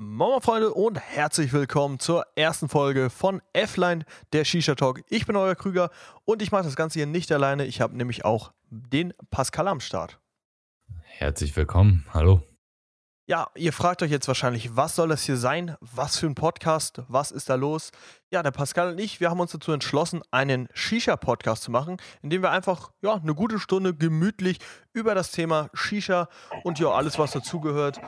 Moin Freunde und herzlich willkommen zur ersten Folge von F-Line, der Shisha Talk. Ich bin euer Krüger und ich mache das Ganze hier nicht alleine. Ich habe nämlich auch den Pascal am Start. Herzlich willkommen, hallo. Ja, ihr fragt euch jetzt wahrscheinlich, was soll das hier sein? Was für ein Podcast? Was ist da los? Ja, der Pascal und ich, wir haben uns dazu entschlossen, einen Shisha-Podcast zu machen, in dem wir einfach ja, eine gute Stunde gemütlich über das Thema Shisha und ja, alles, was dazugehört,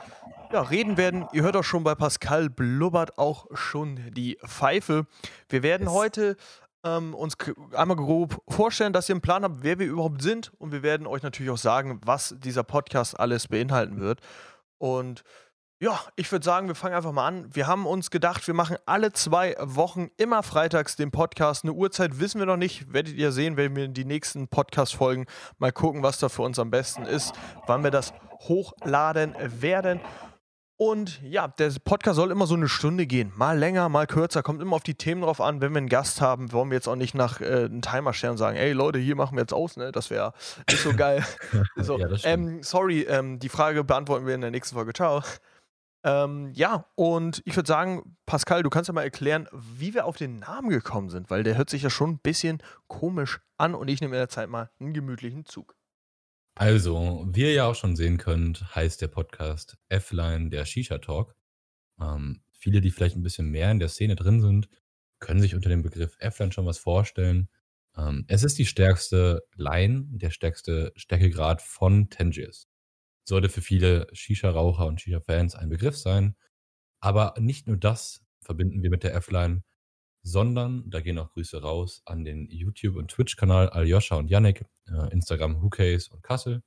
ja, reden werden. Ihr hört auch schon bei Pascal blubbert auch schon die Pfeife. Wir werden yes. heute ähm, uns einmal grob vorstellen, dass ihr einen Plan habt, wer wir überhaupt sind. Und wir werden euch natürlich auch sagen, was dieser Podcast alles beinhalten wird. Und ja, ich würde sagen, wir fangen einfach mal an. Wir haben uns gedacht, wir machen alle zwei Wochen immer freitags den Podcast. Eine Uhrzeit wissen wir noch nicht. Werdet ihr sehen, wenn wir in die nächsten Podcast-Folgen mal gucken, was da für uns am besten ist, wann wir das hochladen werden. Und ja, der Podcast soll immer so eine Stunde gehen. Mal länger, mal kürzer. Kommt immer auf die Themen drauf an. Wenn wir einen Gast haben, wollen wir jetzt auch nicht nach äh, einem Timer stellen und sagen, ey Leute, hier machen wir jetzt aus, ne? Das wäre nicht so geil. so, ja, ähm, sorry, ähm, die Frage beantworten wir in der nächsten Folge. Ciao. Ähm, ja, und ich würde sagen, Pascal, du kannst ja mal erklären, wie wir auf den Namen gekommen sind, weil der hört sich ja schon ein bisschen komisch an und ich nehme in der Zeit mal einen gemütlichen Zug. Also, wie ihr ja auch schon sehen könnt, heißt der Podcast F-Line der Shisha Talk. Ähm, viele, die vielleicht ein bisschen mehr in der Szene drin sind, können sich unter dem Begriff F-Line schon was vorstellen. Ähm, es ist die stärkste Line, der stärkste Stärkegrad von Tangiers. Sollte für viele Shisha-Raucher und Shisha-Fans ein Begriff sein. Aber nicht nur das verbinden wir mit der F-Line, sondern da gehen auch Grüße raus an den YouTube- und Twitch-Kanal Aljoscha und Yannick, äh, Instagram Hookase und Kassel.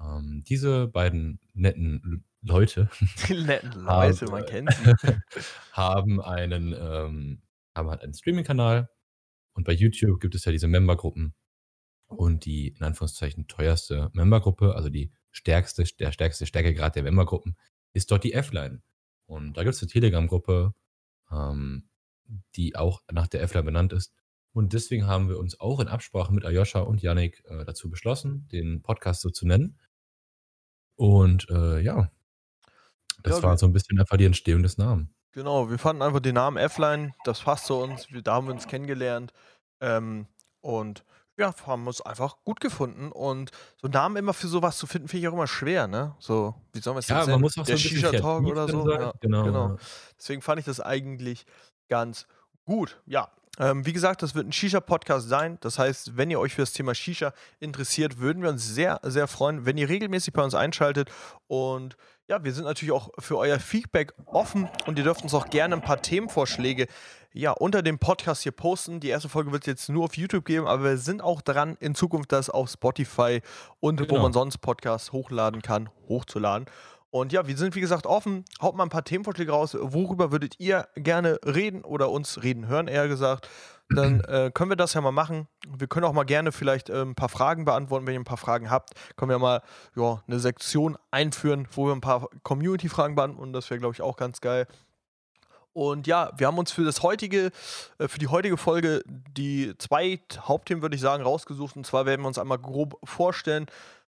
Ähm, diese beiden netten Leute, Die netten Leute, haben, man kennt sie. haben einen, ähm, haben halt einen Streaming-Kanal und bei YouTube gibt es ja diese Membergruppen und die in Anführungszeichen teuerste Membergruppe, also die stärkste, der stärkste Stärkegrad der Membergruppen, ist dort die F-Line. Und da gibt es eine Telegram-Gruppe, ähm, die auch nach der EFLA benannt ist. Und deswegen haben wir uns auch in Absprache mit Ayosha und Yannick äh, dazu beschlossen, den Podcast so zu nennen. Und äh, ja, das ja, war so ein bisschen einfach die Entstehung des Namens. Genau, wir fanden einfach den Namen F-Line, das passt zu uns, wir, da haben wir uns kennengelernt. Ähm, und ja, haben uns einfach gut gefunden. Und so Namen immer für sowas zu finden, finde ich auch immer schwer, ne? So, wie sollen wir es ja, jetzt man muss auch Der so Shisha-Talk oder so. Ja, genau, genau. Deswegen fand ich das eigentlich ganz gut. Ja, ähm, wie gesagt, das wird ein Shisha-Podcast sein. Das heißt, wenn ihr euch für das Thema Shisha interessiert, würden wir uns sehr, sehr freuen, wenn ihr regelmäßig bei uns einschaltet. Und ja, wir sind natürlich auch für euer Feedback offen und ihr dürft uns auch gerne ein paar Themenvorschläge ja, unter dem Podcast hier posten. Die erste Folge wird es jetzt nur auf YouTube geben, aber wir sind auch dran, in Zukunft das auf Spotify und genau. wo man sonst Podcasts hochladen kann, hochzuladen. Und ja, wir sind wie gesagt offen. Haut mal ein paar Themenvorschläge raus. Worüber würdet ihr gerne reden oder uns reden hören, eher gesagt? Dann äh, können wir das ja mal machen. Wir können auch mal gerne vielleicht äh, ein paar Fragen beantworten. Wenn ihr ein paar Fragen habt, können wir mal ja, eine Sektion einführen, wo wir ein paar Community-Fragen beantworten. Das wäre, glaube ich, auch ganz geil. Und ja, wir haben uns für das heutige, äh, für die heutige Folge die zwei Hauptthemen, würde ich sagen, rausgesucht. Und zwar werden wir uns einmal grob vorstellen,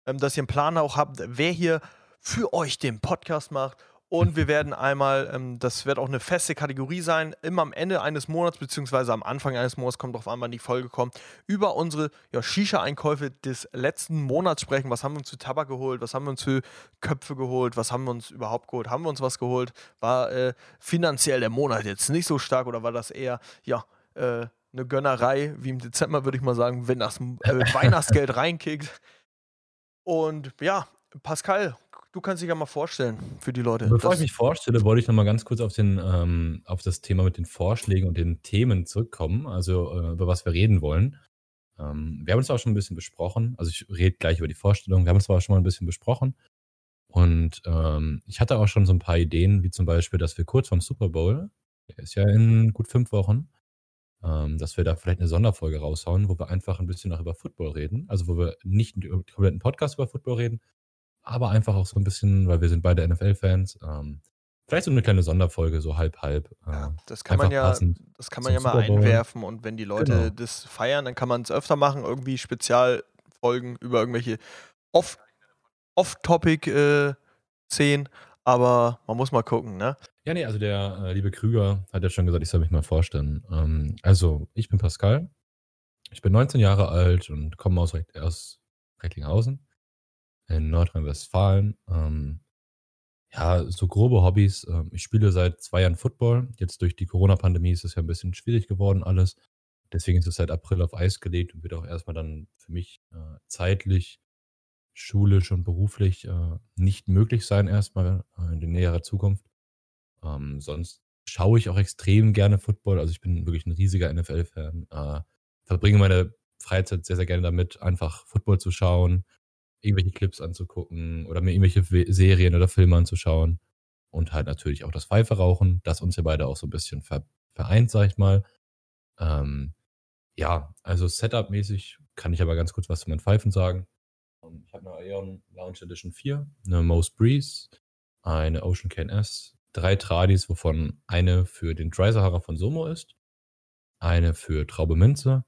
ähm, dass ihr einen Plan auch habt, wer hier für euch den Podcast macht. Und wir werden einmal, ähm, das wird auch eine feste Kategorie sein, immer am Ende eines Monats, beziehungsweise am Anfang eines Monats, kommt drauf an, wann die Folge kommt, über unsere ja, Shisha-Einkäufe des letzten Monats sprechen. Was haben wir uns für Tabak geholt? Was haben wir uns für Köpfe geholt? Was haben wir uns überhaupt geholt? Haben wir uns was geholt? War äh, finanziell der Monat jetzt nicht so stark oder war das eher, ja, äh, eine Gönnerei, wie im Dezember würde ich mal sagen, wenn das äh, Weihnachtsgeld reinkickt? Und ja, Pascal, Du kannst dich ja mal vorstellen für die Leute. Bevor ich mich vorstelle, wollte ich noch mal ganz kurz auf, den, ähm, auf das Thema mit den Vorschlägen und den Themen zurückkommen, also äh, über was wir reden wollen. Ähm, wir haben uns auch schon ein bisschen besprochen, also ich rede gleich über die Vorstellung, wir haben uns aber schon mal ein bisschen besprochen. Und ähm, ich hatte auch schon so ein paar Ideen, wie zum Beispiel, dass wir kurz vom Super Bowl, der ist ja in gut fünf Wochen, ähm, dass wir da vielleicht eine Sonderfolge raushauen, wo wir einfach ein bisschen noch über Football reden. Also wo wir nicht über den kompletten Podcast über Football reden, aber einfach auch so ein bisschen, weil wir sind beide NFL-Fans, ähm, vielleicht so eine kleine Sonderfolge, so halb halb. Äh, ja, das kann man ja, das kann man ja mal einwerfen und wenn die Leute genau. das feiern, dann kann man es öfter machen, irgendwie Spezialfolgen über irgendwelche Off-Topic-Szenen. Äh, Aber man muss mal gucken, ne? Ja, nee, also der äh, liebe Krüger hat ja schon gesagt, ich soll mich mal vorstellen. Ähm, also, ich bin Pascal. Ich bin 19 Jahre alt und komme aus, aus Recklinghausen in Nordrhein-Westfalen. Ähm, ja, so grobe Hobbys. Ähm, ich spiele seit zwei Jahren Football. Jetzt durch die Corona-Pandemie ist es ja ein bisschen schwierig geworden alles. Deswegen ist es seit April auf Eis gelegt und wird auch erstmal dann für mich äh, zeitlich schulisch und beruflich äh, nicht möglich sein, erstmal äh, in der näherer Zukunft. Ähm, sonst schaue ich auch extrem gerne Football. Also ich bin wirklich ein riesiger NFL-Fan. Äh, verbringe meine Freizeit sehr, sehr gerne damit, einfach Football zu schauen, irgendwelche Clips anzugucken oder mir irgendwelche Serien oder Filme anzuschauen. Und halt natürlich auch das Pfeife rauchen, das uns ja beide auch so ein bisschen vereint, sag ich mal. Ähm, ja, also Setup-mäßig kann ich aber ganz kurz was zu meinen Pfeifen sagen. Ähm, ich habe eine Aeon Lounge Edition 4, eine Moose Breeze, eine Ocean Can S, drei Tradis, wovon eine für den Dry Sahara von Somo ist, eine für Traube Minze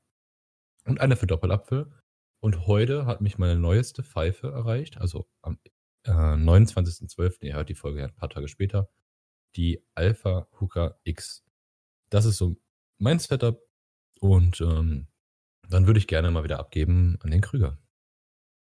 und eine für Doppelapfel. Und heute hat mich meine neueste Pfeife erreicht, also am äh, 29.12., ihr hört die Folge ein paar Tage später, die Alpha Hooker X. Das ist so mein Setup und ähm, dann würde ich gerne mal wieder abgeben an den Krüger.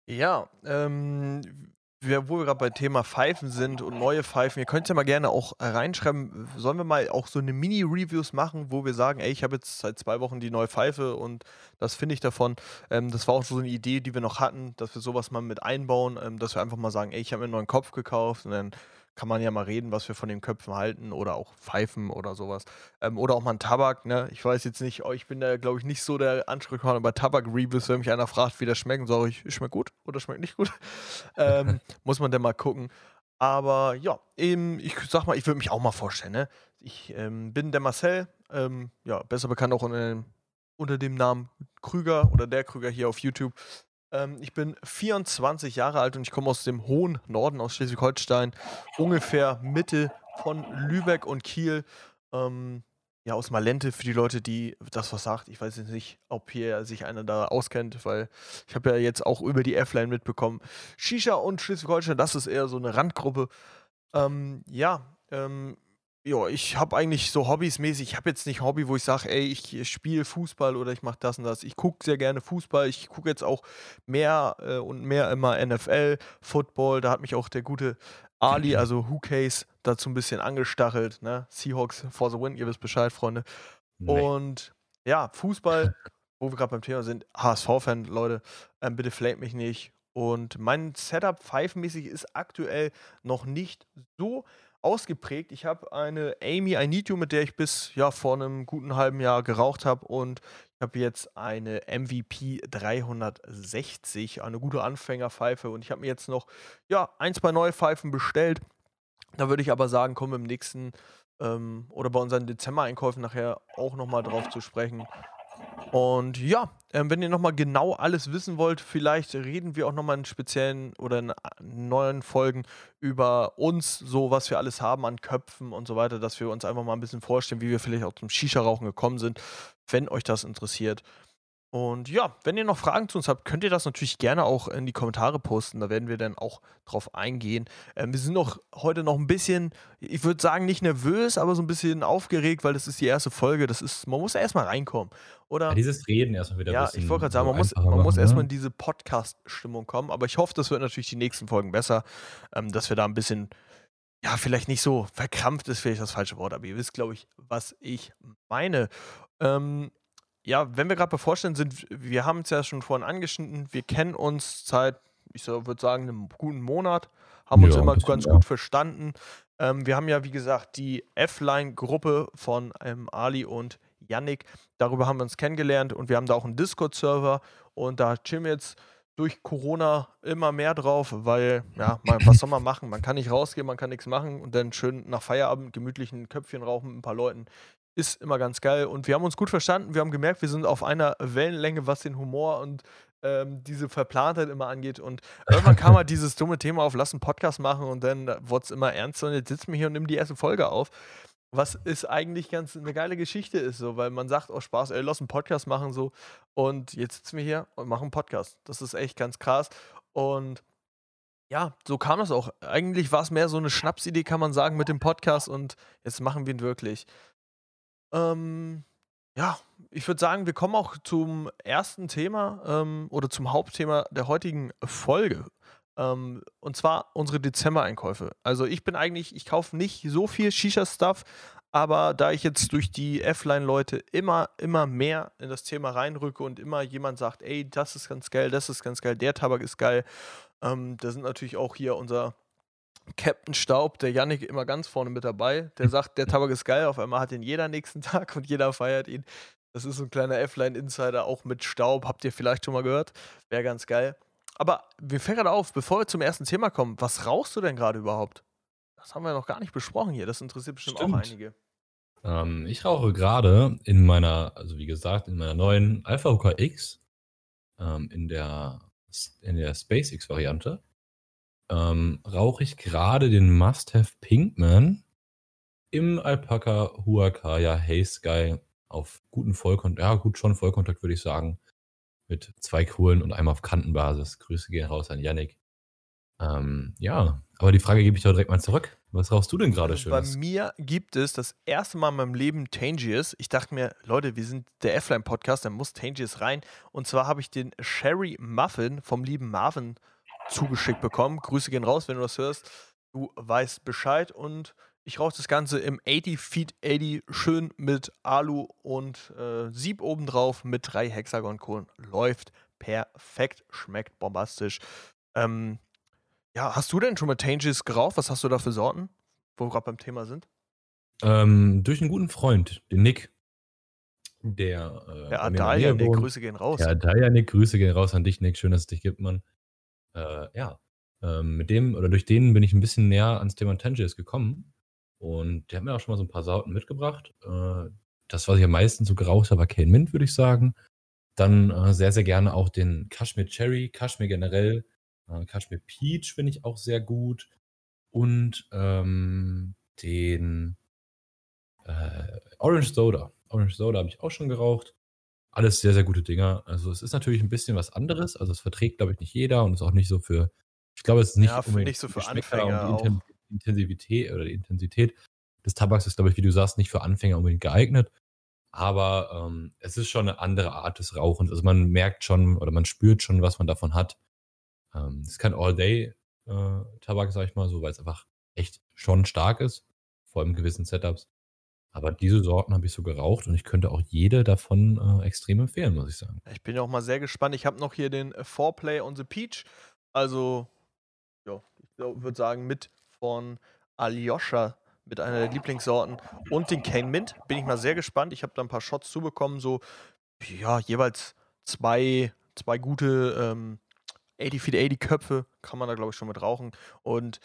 Ja, ähm, wo wir gerade bei Thema Pfeifen sind und neue Pfeifen, ihr könnt ja mal gerne auch reinschreiben, sollen wir mal auch so eine Mini-Reviews machen, wo wir sagen, ey, ich habe jetzt seit zwei Wochen die neue Pfeife und das finde ich davon. Ähm, das war auch so eine Idee, die wir noch hatten, dass wir sowas mal mit einbauen, ähm, dass wir einfach mal sagen, ey, ich habe mir einen neuen Kopf gekauft und dann kann man ja mal reden, was wir von den Köpfen halten oder auch Pfeifen oder sowas. Ähm, oder auch mal ein Tabak, ne? Ich weiß jetzt nicht, oh, ich bin da, glaube ich, nicht so der Ansprechpartner bei Tabak-Reviews, wenn mich einer fragt, wie das schmeckt, sage ich, schmeckt gut oder schmeckt nicht gut. ähm, muss man dann mal gucken. Aber ja, eben, ich sag mal, ich würde mich auch mal vorstellen, ne? Ich ähm, bin der Marcel, ähm, ja, besser bekannt auch unter, unter dem Namen Krüger oder der Krüger hier auf YouTube. Ähm, ich bin 24 Jahre alt und ich komme aus dem hohen Norden, aus Schleswig-Holstein, ungefähr Mitte von Lübeck und Kiel. Ähm, ja, aus Malente für die Leute, die das was sagt. Ich weiß jetzt nicht, ob hier sich einer da auskennt, weil ich habe ja jetzt auch über die F-Line mitbekommen. Shisha und Schleswig-Holstein, das ist eher so eine Randgruppe. Ähm, ja, ähm, ja, ich habe eigentlich so hobbysmäßig, ich habe jetzt nicht Hobby, wo ich sage, ey, ich spiele Fußball oder ich mache das und das. Ich gucke sehr gerne Fußball. Ich gucke jetzt auch mehr äh, und mehr immer NFL, Football. Da hat mich auch der gute Ali, also Who Case, dazu ein bisschen angestachelt. Ne? Seahawks for the win, ihr wisst Bescheid, Freunde. Nee. Und ja, Fußball, wo wir gerade beim Thema sind, HSV-Fan, Leute, ähm, bitte flame mich nicht. Und mein Setup pfeifmäßig ist aktuell noch nicht so ausgeprägt. Ich habe eine Amy I Need You, mit der ich bis ja vor einem guten halben Jahr geraucht habe und ich habe jetzt eine MVP 360, eine gute Anfängerpfeife und ich habe mir jetzt noch ja ein, zwei neue Pfeifen bestellt. Da würde ich aber sagen, kommen wir im nächsten ähm, oder bei unseren Dezember-Einkäufen nachher auch nochmal drauf zu sprechen. Und ja, ähm, wenn ihr nochmal genau alles wissen wollt, vielleicht reden wir auch nochmal in speziellen oder in neuen Folgen über uns, so was wir alles haben an Köpfen und so weiter, dass wir uns einfach mal ein bisschen vorstellen, wie wir vielleicht auch zum Shisha-Rauchen gekommen sind, wenn euch das interessiert. Und ja, wenn ihr noch Fragen zu uns habt, könnt ihr das natürlich gerne auch in die Kommentare posten. Da werden wir dann auch drauf eingehen. Ähm, wir sind noch heute noch ein bisschen, ich würde sagen, nicht nervös, aber so ein bisschen aufgeregt, weil das ist die erste Folge. Das ist, man muss erstmal reinkommen. Oder? Ja, dieses Reden erstmal wieder. Ja, ich wollte gerade sagen, man muss, man muss erstmal ne? in diese Podcast-Stimmung kommen. Aber ich hoffe, das wird natürlich die nächsten Folgen besser, ähm, dass wir da ein bisschen ja, vielleicht nicht so verkrampft ist vielleicht das falsche Wort, aber ihr wisst, glaube ich, was ich meine. Ähm, ja, wenn wir gerade bei Vorstellen sind, wir haben es ja schon vorhin angeschnitten, wir kennen uns seit, ich würde sagen, einem guten Monat, haben ja, uns immer ganz ja. gut verstanden. Ähm, wir haben ja, wie gesagt, die F-Line-Gruppe von ähm, Ali und Yannick. Darüber haben wir uns kennengelernt und wir haben da auch einen Discord-Server und da chillen wir jetzt durch Corona immer mehr drauf, weil, ja, man, was soll man machen? Man kann nicht rausgehen, man kann nichts machen und dann schön nach Feierabend gemütlich ein Köpfchen rauchen mit ein paar Leuten ist immer ganz geil. Und wir haben uns gut verstanden. Wir haben gemerkt, wir sind auf einer Wellenlänge, was den Humor und ähm, diese Verplantheit immer angeht. Und irgendwann kam halt dieses dumme Thema auf, lass einen Podcast machen und dann wurde es immer ernster. Und jetzt sitzen wir hier und nehmen die erste Folge auf. Was ist eigentlich ganz eine geile Geschichte ist, so, weil man sagt, oh Spaß, ey, lass einen Podcast machen, so. Und jetzt sitzen wir hier und machen einen Podcast. Das ist echt ganz krass. Und Ja, so kam das auch. Eigentlich war es mehr so eine Schnapsidee, kann man sagen, mit dem Podcast und jetzt machen wir ihn wirklich. Ähm, ja, ich würde sagen, wir kommen auch zum ersten Thema ähm, oder zum Hauptthema der heutigen Folge. Ähm, und zwar unsere Dezember-Einkäufe. Also ich bin eigentlich, ich kaufe nicht so viel Shisha-Stuff, aber da ich jetzt durch die F-Line-Leute immer, immer mehr in das Thema reinrücke und immer jemand sagt, ey, das ist ganz geil, das ist ganz geil, der Tabak ist geil, ähm, da sind natürlich auch hier unser Captain Staub, der Yannick immer ganz vorne mit dabei. Der sagt, der Tabak ist geil, auf einmal hat ihn jeder nächsten Tag und jeder feiert ihn. Das ist so ein kleiner F-Line-Insider, auch mit Staub, habt ihr vielleicht schon mal gehört. Wäre ganz geil. Aber wir fällt gerade auf, bevor wir zum ersten Thema kommen, was rauchst du denn gerade überhaupt? Das haben wir noch gar nicht besprochen hier. Das interessiert bestimmt Stimmt. auch einige. Ähm, ich rauche gerade in meiner, also wie gesagt, in meiner neuen Alpha Hooker X ähm, in der, in der SpaceX-Variante ähm, rauche ich gerade den Must-Have Pinkman im Alpaca Huacaya Hey Sky auf guten Vollkontakt, ja gut, schon Vollkontakt würde ich sagen, mit zwei Kohlen und einmal auf Kantenbasis. Grüße gehen raus an Yannick. Ähm, ja, aber die Frage gebe ich doch direkt mal zurück. Was rauchst du denn gerade also schön? Bei mir gibt es das erste Mal in meinem Leben Tangiers. Ich dachte mir, Leute, wir sind der F-Line-Podcast, da muss Tangiers rein. Und zwar habe ich den Sherry Muffin vom lieben Marvin zugeschickt bekommen. Grüße gehen raus, wenn du das hörst. Du weißt Bescheid und ich rauche das Ganze im 80 Feet 80 schön mit Alu und äh, Sieb obendrauf mit drei Hexagon-Kohlen. Läuft perfekt, schmeckt bombastisch. Ähm, ja, hast du denn schon mal Tanges geraucht? Was hast du da für Sorten, wo wir gerade beim Thema sind? Ähm, durch einen guten Freund, den Nick. Der, äh, der Adalia, Nick, Grüße gehen raus. Der Adalia, Nick, Grüße gehen raus an dich, Nick. Schön, dass es dich gibt, Mann. Äh, ja, ähm, mit dem oder durch den bin ich ein bisschen näher ans Thema Tangiers gekommen. Und der hat mir auch schon mal so ein paar Sorten mitgebracht. Äh, das, was ich am meisten so geraucht habe, war Cane Mint, würde ich sagen. Dann äh, sehr, sehr gerne auch den Kashmir Cherry, Kashmir generell. Äh, Kashmir Peach finde ich auch sehr gut. Und ähm, den äh, Orange Soda. Orange Soda habe ich auch schon geraucht. Alles sehr, sehr gute Dinger. Also es ist natürlich ein bisschen was anderes. Also es verträgt, glaube ich, nicht jeder und ist auch nicht so für, ich glaube, es ist nicht, ja, nicht so für Anfänger und die Intensivität oder die Intensität des Tabaks ist, glaube ich, wie du sagst, nicht für Anfänger unbedingt geeignet. Aber ähm, es ist schon eine andere Art des Rauchens. Also man merkt schon oder man spürt schon, was man davon hat. Ähm, es ist kein All-Day-Tabak, äh, sag ich mal, so, weil es einfach echt schon stark ist, vor allem in gewissen Setups. Aber diese Sorten habe ich so geraucht und ich könnte auch jede davon äh, extrem empfehlen, muss ich sagen. Ich bin ja auch mal sehr gespannt. Ich habe noch hier den Foreplay on the Peach. Also, ja, ich würde sagen, mit von Alyosha mit einer der Lieblingssorten und den Cane Mint. Bin ich mal sehr gespannt. Ich habe da ein paar Shots zubekommen, so, ja, jeweils zwei, zwei gute ähm, 80 Feet 80 Köpfe kann man da, glaube ich, schon mit rauchen. Und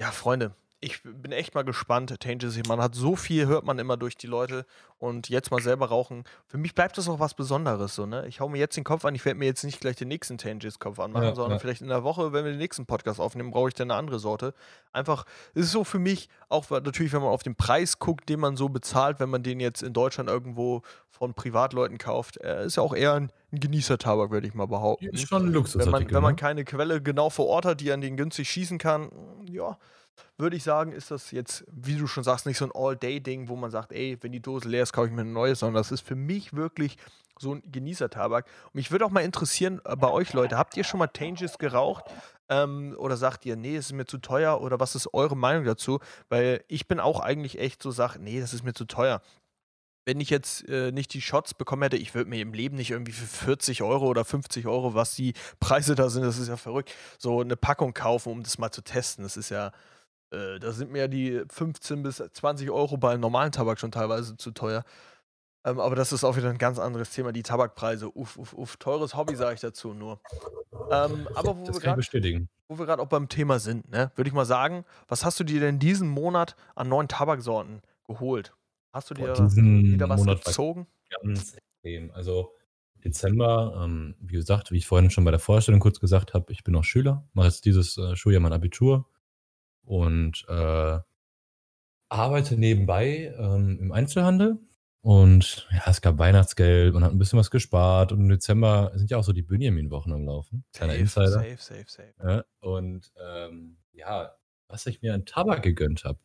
ja, Freunde, ich bin echt mal gespannt. Tanges, man hat so viel, hört man immer durch die Leute und jetzt mal selber rauchen. Für mich bleibt das auch was Besonderes. So, ne? Ich hau mir jetzt den Kopf an, ich werde mir jetzt nicht gleich den nächsten Tanges-Kopf anmachen, ja, sondern ja. vielleicht in der Woche, wenn wir den nächsten Podcast aufnehmen, brauche ich dann eine andere Sorte. Einfach, es ist so für mich, auch natürlich, wenn man auf den Preis guckt, den man so bezahlt, wenn man den jetzt in Deutschland irgendwo von Privatleuten kauft, äh, ist ja auch eher ein, ein Genießer-Tabak, würde ich mal behaupten. Ist schon ein Luxus. Wenn man, wenn man ne? keine Quelle genau vor Ort hat, die an den günstig schießen kann, ja würde ich sagen, ist das jetzt, wie du schon sagst, nicht so ein All-Day-Ding, wo man sagt, ey, wenn die Dose leer ist, kaufe ich mir eine neue, sondern das ist für mich wirklich so ein Genießertabak. Und mich würde auch mal interessieren, äh, bei euch Leute, habt ihr schon mal Tanges geraucht? Ähm, oder sagt ihr, nee, es ist mir zu teuer? Oder was ist eure Meinung dazu? Weil ich bin auch eigentlich echt so, sag, nee, das ist mir zu teuer wenn ich jetzt äh, nicht die Shots bekommen hätte, ich würde mir im Leben nicht irgendwie für 40 Euro oder 50 Euro, was die Preise da sind, das ist ja verrückt, so eine Packung kaufen, um das mal zu testen. Das ist ja, äh, da sind mir die 15 bis 20 Euro bei normalen Tabak schon teilweise zu teuer. Ähm, aber das ist auch wieder ein ganz anderes Thema, die Tabakpreise. Uff, uff, uff. Teures Hobby, sage ich dazu nur. Ähm, aber wo das wir gerade auch beim Thema sind, ne, würde ich mal sagen, was hast du dir denn diesen Monat an neuen Tabaksorten geholt? Hast du dir Boah, wieder was Monat gezogen? Ganz extrem. Also Dezember, ähm, wie gesagt, wie ich vorhin schon bei der Vorstellung kurz gesagt habe, ich bin noch Schüler, mache jetzt dieses äh, Schuljahr mein Abitur und äh, arbeite nebenbei ähm, im Einzelhandel Und ja, es gab Weihnachtsgeld, man hat ein bisschen was gespart und im Dezember sind ja auch so die Benjamin-Wochen am Laufen. Kleiner Insider. Safe, safe, safe. Ja, und ähm, ja, was ich mir an Tabak gegönnt habe.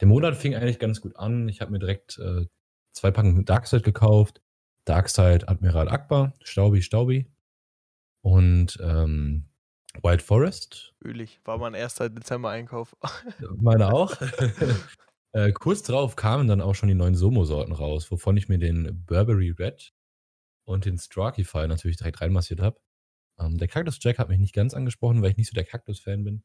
Der Monat fing eigentlich ganz gut an. Ich habe mir direkt äh, zwei Packen Darkside gekauft. Darkside Admiral Akbar, Staubi, Staubi. Und ähm, Wild Forest. Ölig, war mein erster Dezember-Einkauf. Meine auch. Äh, kurz drauf kamen dann auch schon die neuen Somo-Sorten raus, wovon ich mir den Burberry Red und den Strakify natürlich direkt reinmassiert habe. Ähm, der Cactus Jack hat mich nicht ganz angesprochen, weil ich nicht so der Cactus-Fan bin.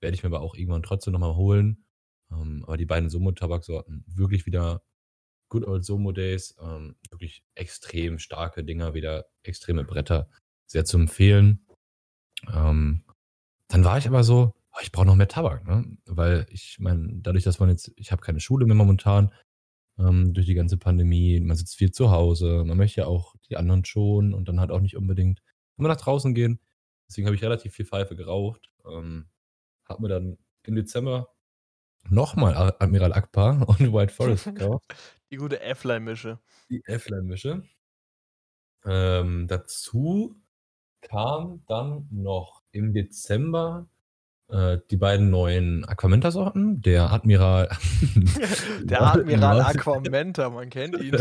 Werde ich mir aber auch irgendwann trotzdem nochmal holen. Ähm, aber die beiden Somo-Tabaksorten, wirklich wieder Good Old Somo Days. Ähm, wirklich extrem starke Dinger, wieder extreme Bretter. Sehr zu empfehlen. Ähm, dann war ich aber so, oh, ich brauche noch mehr Tabak, ne? Weil ich meine, dadurch, dass man jetzt, ich habe keine Schule mehr momentan, ähm, durch die ganze Pandemie, man sitzt viel zu Hause, man möchte ja auch die anderen schon und dann halt auch nicht unbedingt immer nach draußen gehen. Deswegen habe ich relativ viel Pfeife geraucht. Ähm, habe mir dann im Dezember nochmal Admiral Akbar und White Forest gekauft. Die gute F-Line-Mische. Die F-Line-Mische. Ähm, dazu kam dann noch im Dezember äh, die beiden neuen Aquamenta-Sorten. Der Admiral. der Admiral Aquamenta, man kennt ihn.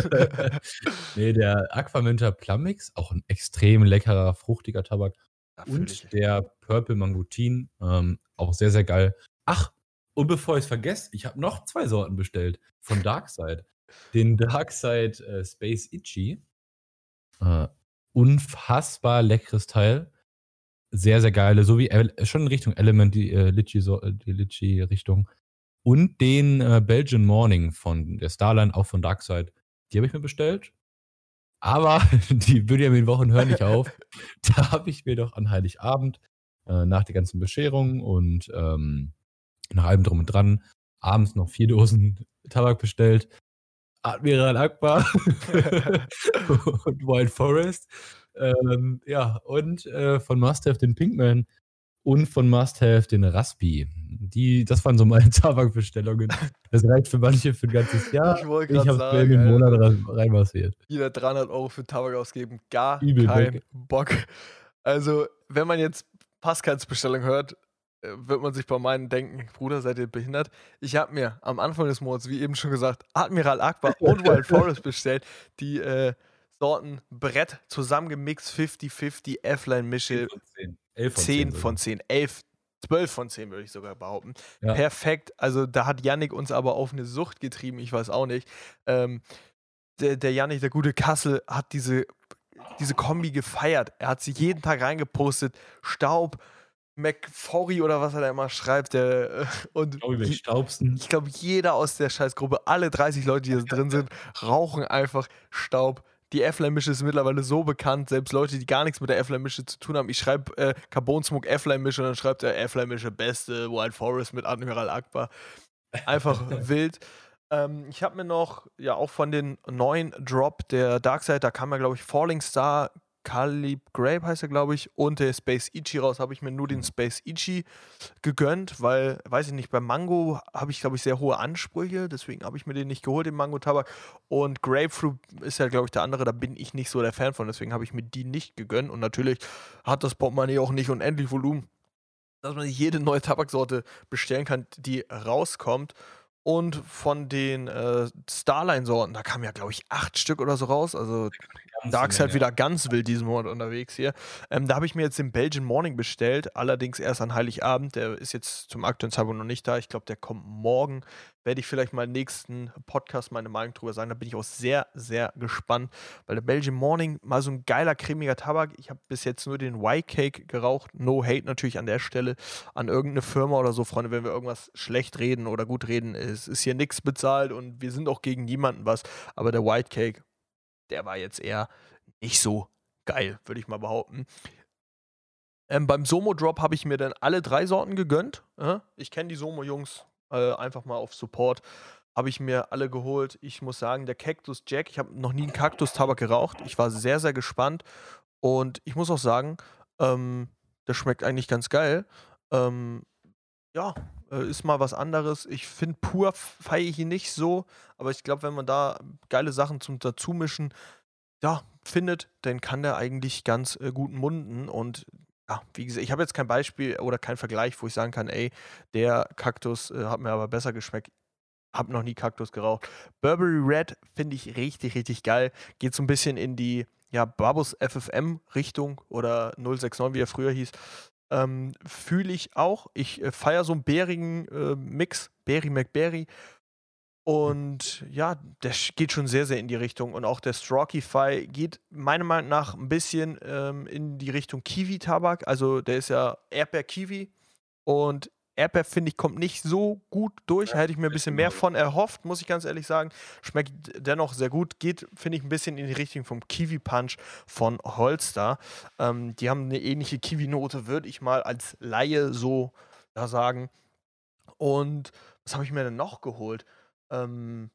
nee, der Aquamenta Plummix, auch ein extrem leckerer, fruchtiger Tabak. Ja, und der Purple Mangutin, ähm, auch sehr, sehr geil. Ach, und bevor ich es vergesse, ich habe noch zwei Sorten bestellt von Darkside. Den Darkside äh, Space Itchy. Äh, unfassbar leckeres Teil sehr, sehr geile, so wie schon in Richtung Element, die äh, äh, Litchi-Richtung. Und den äh, Belgian Morning von der Starline, auch von Darkside. Die habe ich mir bestellt. Aber die Benjamin-Wochen hören nicht auf. da habe ich mir doch an Heiligabend äh, nach der ganzen Bescherung und ähm, nach allem drum und dran abends noch vier Dosen Tabak bestellt. Admiral Akbar und Wild Forest. Ähm, ja, und äh, von Must Have den Pinkman und von Must Have den Raspi. Die, das waren so meine Tabakbestellungen. Das reicht für manche für ein ganzes Jahr. Ich wollte gerade sagen, ich habe Monat reinmassiert. Jeder 300 Euro für Tabak ausgeben, gar Übel kein. Bock. Also, wenn man jetzt Pascals Bestellung hört, wird man sich bei meinen denken, Bruder, seid ihr behindert? Ich habe mir am Anfang des Monats, wie eben schon gesagt, Admiral Akbar und Wild Forest bestellt, die äh, Sorten Brett zusammengemixt, 50-50, F-Line-Mische. 10 von 10, 11, 12 von 10 würde ich sogar behaupten. Ja. Perfekt. Also da hat Yannick uns aber auf eine Sucht getrieben, ich weiß auch nicht. Ähm, der, der Yannick, der gute Kassel, hat diese, diese Kombi gefeiert. Er hat sie jeden Tag reingepostet. Staub, McForry oder was er da immer schreibt. Der, und ich glaube, jeder aus der Scheißgruppe, alle 30 Leute, die da drin sind, rauchen einfach Staub die F-Line-Mische ist mittlerweile so bekannt, selbst Leute, die gar nichts mit der F-Line-Mische zu tun haben. Ich schreibe äh, Carbon Smoke F-Line-Mische und dann schreibt er F-Line-Mische beste Wild Forest mit Admiral Akbar. Einfach wild. Ähm, ich habe mir noch, ja, auch von den neuen Drop der Darkseid, da kam ja, glaube ich, Falling Star, Calib Grape heißt er, glaube ich, und der Space Ichi raus, habe ich mir nur den Space Ichi gegönnt, weil, weiß ich nicht, beim Mango habe ich, glaube ich, sehr hohe Ansprüche, deswegen habe ich mir den nicht geholt, den Mango-Tabak. Und Grapefruit ist ja, glaube ich, der andere, da bin ich nicht so der Fan von, deswegen habe ich mir die nicht gegönnt. Und natürlich hat das Portemonnaie auch nicht unendlich Volumen, dass man sich jede neue Tabaksorte bestellen kann, die rauskommt. Und von den äh, Starline-Sorten, da kamen ja, glaube ich, acht Stück oder so raus. Also Dark ist halt wieder ganz wild diesen Monat unterwegs hier. Ähm, da habe ich mir jetzt den Belgian Morning bestellt, allerdings erst an Heiligabend. Der ist jetzt zum aktuellen Zeitpunkt noch nicht da. Ich glaube, der kommt morgen. Werde ich vielleicht mal im nächsten Podcast meine Meinung drüber sagen. Da bin ich auch sehr, sehr gespannt, weil der Belgian Morning mal so ein geiler, cremiger Tabak. Ich habe bis jetzt nur den White Cake geraucht. No hate natürlich an der Stelle an irgendeine Firma oder so, Freunde, wenn wir irgendwas schlecht reden oder gut reden. Es ist hier nichts bezahlt und wir sind auch gegen niemanden was. Aber der White Cake, der war jetzt eher nicht so geil, würde ich mal behaupten. Ähm, beim Somo-Drop habe ich mir dann alle drei Sorten gegönnt. Äh? Ich kenne die Somo-Jungs äh, einfach mal auf Support. Habe ich mir alle geholt. Ich muss sagen, der Cactus Jack, ich habe noch nie einen Kaktus-Tabak geraucht. Ich war sehr, sehr gespannt. Und ich muss auch sagen, ähm, der schmeckt eigentlich ganz geil. Ähm, ja, Äh, ist mal was anderes. Ich finde pur feiere ich ihn nicht so, aber ich glaube, wenn man da geile Sachen zum Dazumischen ja, findet, dann kann der eigentlich ganz äh, gut munden. Und ja, wie gesagt, ich habe jetzt kein Beispiel oder kein Vergleich, wo ich sagen kann, ey, der Kaktus äh, hat mir aber besser geschmeckt. Hab noch nie Kaktus geraucht. Burberry Red finde ich richtig, richtig geil. Geht so ein bisschen in die ja, Babus FFM Richtung oder 069, wie er früher hieß. Ähm, Fühle ich auch. Ich äh, feiere so einen bärigen äh, Mix, Berry McBerry. Und ja, der geht schon sehr, sehr in die Richtung. Und auch der Strawkify geht meiner Meinung nach ein bisschen ähm, in die Richtung Kiwi-Tabak. Also der ist ja Erdbeer-Kiwi. Und Erdbeer, finde ich, kommt nicht so gut durch. Da hätte ich mir ein bisschen mehr von erhofft, muss ich ganz ehrlich sagen. Schmeckt dennoch sehr gut. Geht, finde ich, ein bisschen in die Richtung vom Kiwi Punch von Holster. Ähm, die haben eine ähnliche Kiwi-Note, würde ich mal als Laie so ja, sagen. Und was habe ich mir denn noch geholt? Ähm,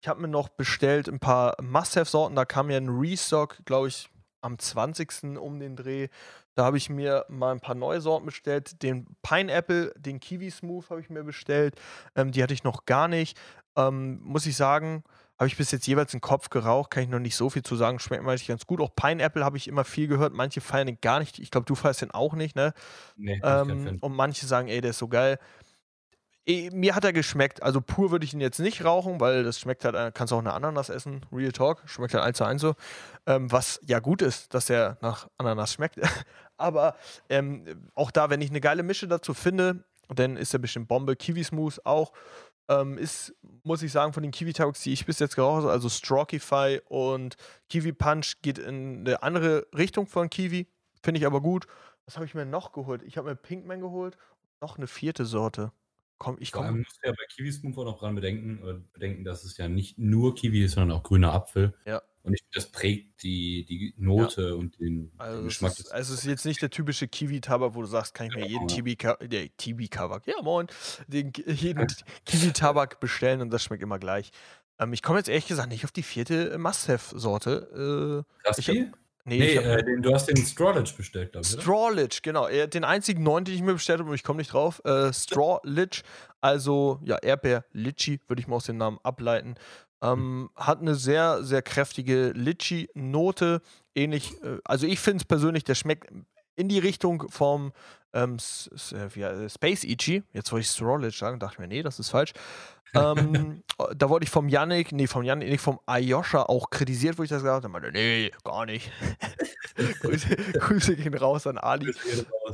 ich habe mir noch bestellt ein paar Must-Have-Sorten. Da kam ja ein Restock, glaube ich, am 20. um den Dreh. Da habe ich mir mal ein paar neue Sorten bestellt. Den Pineapple, den Kiwi Smooth habe ich mir bestellt. Ähm, die hatte ich noch gar nicht. Ähm, muss ich sagen, habe ich bis jetzt jeweils einen Kopf geraucht, kann ich noch nicht so viel zu sagen. Schmeckt mir ganz gut. Auch Pineapple habe ich immer viel gehört. Manche feiern den gar nicht. Ich glaube, du feierst den auch nicht, ne? Nee, ähm, und manche sagen, ey, der ist so geil. Eh, mir hat er geschmeckt. Also pur würde ich ihn jetzt nicht rauchen, weil das schmeckt halt, äh, kannst auch eine Ananas essen. Real Talk, schmeckt halt eins zu eins so. Ähm, was ja gut ist, dass er nach Ananas schmeckt. Aber ähm, auch da, wenn ich eine geile Mische dazu finde, dann ist er bestimmt Bombe. Kiwi Smooth auch. Ähm, ist, muss ich sagen, von den Kiwi Tabaks, die ich bis jetzt geraucht habe, also Strawkify und Kiwi Punch geht in eine andere Richtung von Kiwi. Finde ich aber gut. Was habe ich mir noch geholt? Ich habe mir Pinkman geholt. Noch eine vierte Sorte. Komm, ich komme. muss ja bei Kiwi Smooth auch noch dran bedenken, äh, bedenken, dass es ja nicht nur Kiwi ist, sondern auch grüner Apfel. Ja. Und ich finde, das prägt die, die Note ja. und den, also den Geschmack. Ist, also es ist jetzt nicht der typische Kiwi-Tabak, wo du sagst, kann ich mir jeden Kiwi-Tabak, ja moin, den, jeden Kiwi-Tabak bestellen und das schmeckt immer gleich. Ähm, ich komme jetzt ehrlich gesagt nicht auf die vierte Must-Have-Sorte. Äh, Krass, Nee, nee hab, äh, den, du hast den Strawlidge bestellt, glaube ich. Strawlidge, genau. Den einzigen neuen, den ich mir bestellt habe, und ich komme nicht drauf. Äh, Strawlidge, also ja, Erdbeer Litchi, würde ich mal aus dem Namen ableiten. Ähm, hat eine sehr, sehr kräftige Litchi-Note. Ähnlich, äh, also ich finde es persönlich, der schmeckt in die Richtung vom ähm, äh, Space Ichi. Jetzt wollte ich Strawlidge sagen, dachte ich mir, nee, das ist falsch ähm, da wurde ich vom Yannick, nee, vom Yannick, nicht vom Ayosha auch kritisiert, wo ich das gesagt habe. meinte, nee, gar nicht. Grüße, Grüße gehen raus an Ali.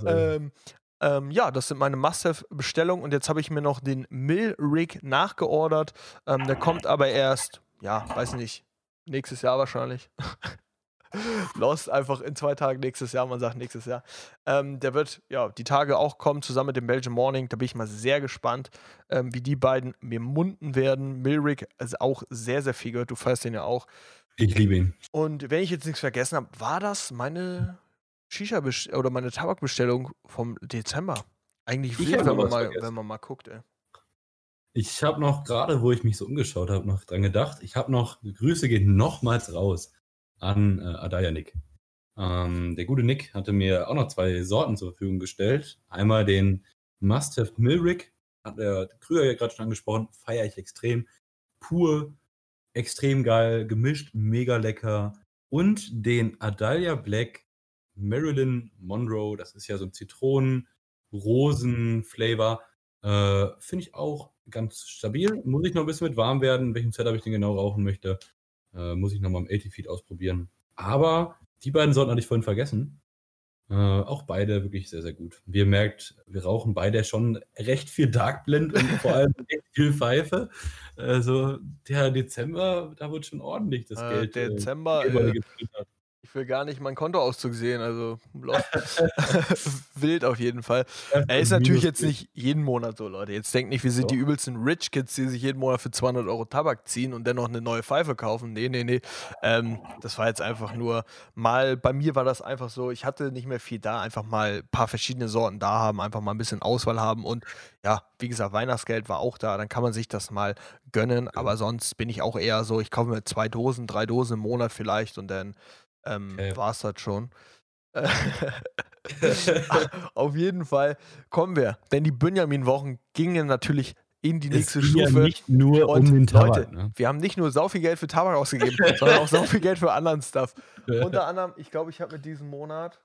Ähm, ähm, ja, das sind meine Must-Have-Bestellungen und jetzt habe ich mir noch den Mill-Rig nachgeordert. Ähm, der kommt aber erst, ja, weiß nicht, nächstes Jahr wahrscheinlich. Lost einfach in zwei Tagen nächstes Jahr, man sagt nächstes Jahr. Ähm, der wird ja die Tage auch kommen, zusammen mit dem Belgian Morning. Da bin ich mal sehr gespannt, ähm, wie die beiden mir munden werden. Milrick, also auch sehr, sehr viel gehört. Du feierst den ja auch. Ich liebe ihn. Und wenn ich jetzt nichts vergessen habe, war das meine Shisha oder meine Tabakbestellung vom Dezember. Eigentlich wild, wenn man, mal, wenn man mal guckt, ey. Ich habe noch gerade, wo ich mich so umgeschaut habe, noch dran gedacht. Ich habe noch, Grüße gehen nochmals raus an äh, Adaya Nick. Ähm, der gute Nick hatte mir auch noch zwei Sorten zur Verfügung gestellt. Einmal den Must-Have Milrick, hat er Krüger ja gerade schon angesprochen, feiere ich extrem. Pur, extrem geil, gemischt, mega lecker. Und den Adalia Black Marilyn Monroe, das ist ja so ein Zitronen-Rosen-Flavor. Äh, Finde ich auch ganz stabil. Muss ich noch ein bisschen mit warm werden, in welchem Setup ich den genau rauchen möchte. Äh, muss ich nochmal im 80-Feed ausprobieren. Aber die beiden sollten wir nicht vorhin vergessen. Äh, auch beide wirklich sehr, sehr gut. Wie ihr merkt, wir rauchen beide schon recht viel Darkblend und vor allem echt viel Pfeife. Also der Dezember, da wird schon ordentlich das äh, Geld. Dezember, äh, ich will gar nicht meinen Kontoauszug sehen, also wild auf jeden Fall. Er ist natürlich jetzt nicht jeden Monat so, Leute. Jetzt denkt nicht, wir sind die übelsten Rich Kids, die sich jeden Monat für 200 Euro Tabak ziehen und dennoch eine neue Pfeife kaufen. Nee, nee, nee. Ähm, das war jetzt einfach nur mal, bei mir war das einfach so, ich hatte nicht mehr viel da, einfach mal ein paar verschiedene Sorten da haben, einfach mal ein bisschen Auswahl haben und ja, wie gesagt, Weihnachtsgeld war auch da, dann kann man sich das mal gönnen, aber sonst bin ich auch eher so, ich kaufe mir zwei Dosen, drei Dosen im Monat vielleicht und dann ähm, okay. war es halt schon. Auf jeden Fall kommen wir, denn die Benjamin-Wochen gingen natürlich in die nächste Stufe. Ja nicht nur und um den Tabak, Leute, ne? wir haben nicht nur sau viel Geld für Tabak ausgegeben, sondern auch sau viel Geld für anderen Stuff. Unter anderem, ich glaube, ich habe mit diesem Monat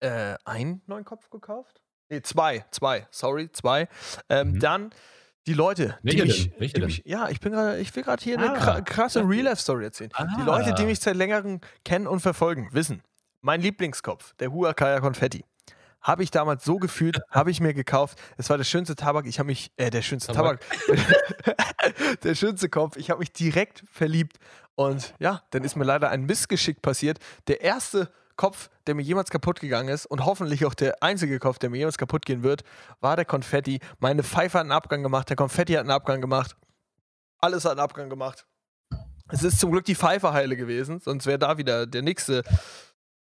äh, einen neuen Kopf gekauft. Nee, zwei, zwei, sorry, zwei. Ähm, mhm. Dann die Leute, die mich, die mich, ja, ich bin gerade, ich will gerade hier ah, eine krasse Real Life Story erzählen. Ah. Die Leute, die mich seit längerem kennen und verfolgen, wissen, mein Lieblingskopf, der Huakaya Konfetti. Habe ich damals so gefühlt, habe ich mir gekauft. Es war der schönste Tabak. Ich habe mich, äh, der schönste Tabak, Tabak. der schönste Kopf. Ich habe mich direkt verliebt. Und ja, dann ist mir leider ein Missgeschick passiert. Der erste Kopf, der mir jemals kaputt gegangen ist und hoffentlich auch der einzige Kopf, der mir jemals kaputt gehen wird, war der Konfetti. Meine Pfeife hat einen Abgang gemacht, der Konfetti hat einen Abgang gemacht. Alles hat einen Abgang gemacht. Es ist zum Glück die Pfeife heile gewesen, sonst wäre da wieder der nächste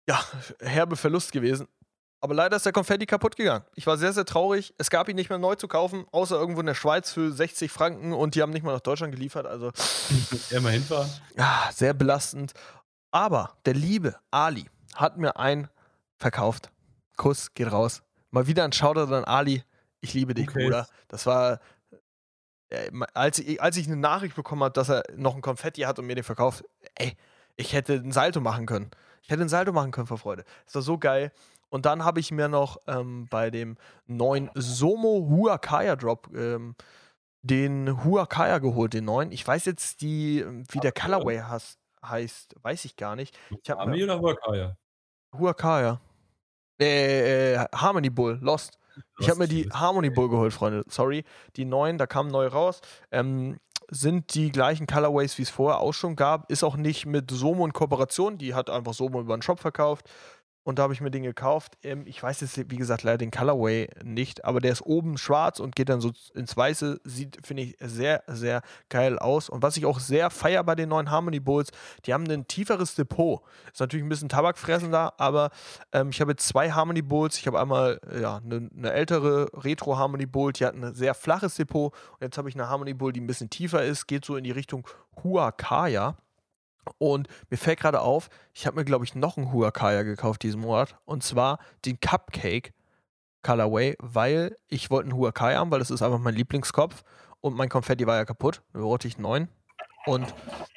ja, herbe Verlust gewesen. Aber leider ist der Konfetti kaputt gegangen. Ich war sehr, sehr traurig. Es gab ihn nicht mehr neu zu kaufen, außer irgendwo in der Schweiz für 60 Franken und die haben nicht mal nach Deutschland geliefert. Also. Immer hinfahren. Ja, sehr belastend. Aber der liebe Ali hat mir einen verkauft. Kuss geht raus. Mal wieder ein Shoutout an Ali. Ich liebe dich, okay. Bruder. Das war. Äh, als, ich, als ich eine Nachricht bekommen habe, dass er noch ein Konfetti hat und mir den verkauft, ey, ich hätte ein Salto machen können. Ich hätte ein Salto machen können vor Freude. Das war so geil. Und dann habe ich mir noch ähm, bei dem neuen Somo Huakaya Drop ähm, den Huakaya geholt, den neuen. Ich weiß jetzt die, wie der Colorway heißt, heißt weiß ich gar nicht. Ich Ami oder Huakaya? Huakaya. Äh, äh, Harmony Bull, Lost. Ich habe mir die Harmony Bull geholt, Freunde. Sorry. Die neuen, da kamen neu raus. Ähm, sind die gleichen Colorways, wie es vorher auch schon gab. Ist auch nicht mit Somo in Kooperation. Die hat einfach Somo über den Shop verkauft. Und da habe ich mir den gekauft. Ähm, ich weiß jetzt, wie gesagt, leider den Colorway nicht, aber der ist oben schwarz und geht dann so ins Weiße. Sieht, finde ich, sehr, sehr geil aus. Und was ich auch sehr feiere bei den neuen Harmony Bulls, die haben ein tieferes Depot. Ist natürlich ein bisschen tabakfressender, aber ähm, ich habe jetzt zwei Harmony Bulls. Ich habe einmal ja, eine, eine ältere Retro Harmony Bull, die hat ein sehr flaches Depot. Und jetzt habe ich eine Harmony Bull, die ein bisschen tiefer ist, geht so in die Richtung Huakaya. Und mir fällt gerade auf, ich habe mir, glaube ich, noch einen Huakaya gekauft diesen Monat. Und zwar den Cupcake Colorway, weil ich wollte einen Huakaya haben, weil das ist einfach mein Lieblingskopf. Und mein Konfetti war ja kaputt. Da wollte ich neun. Und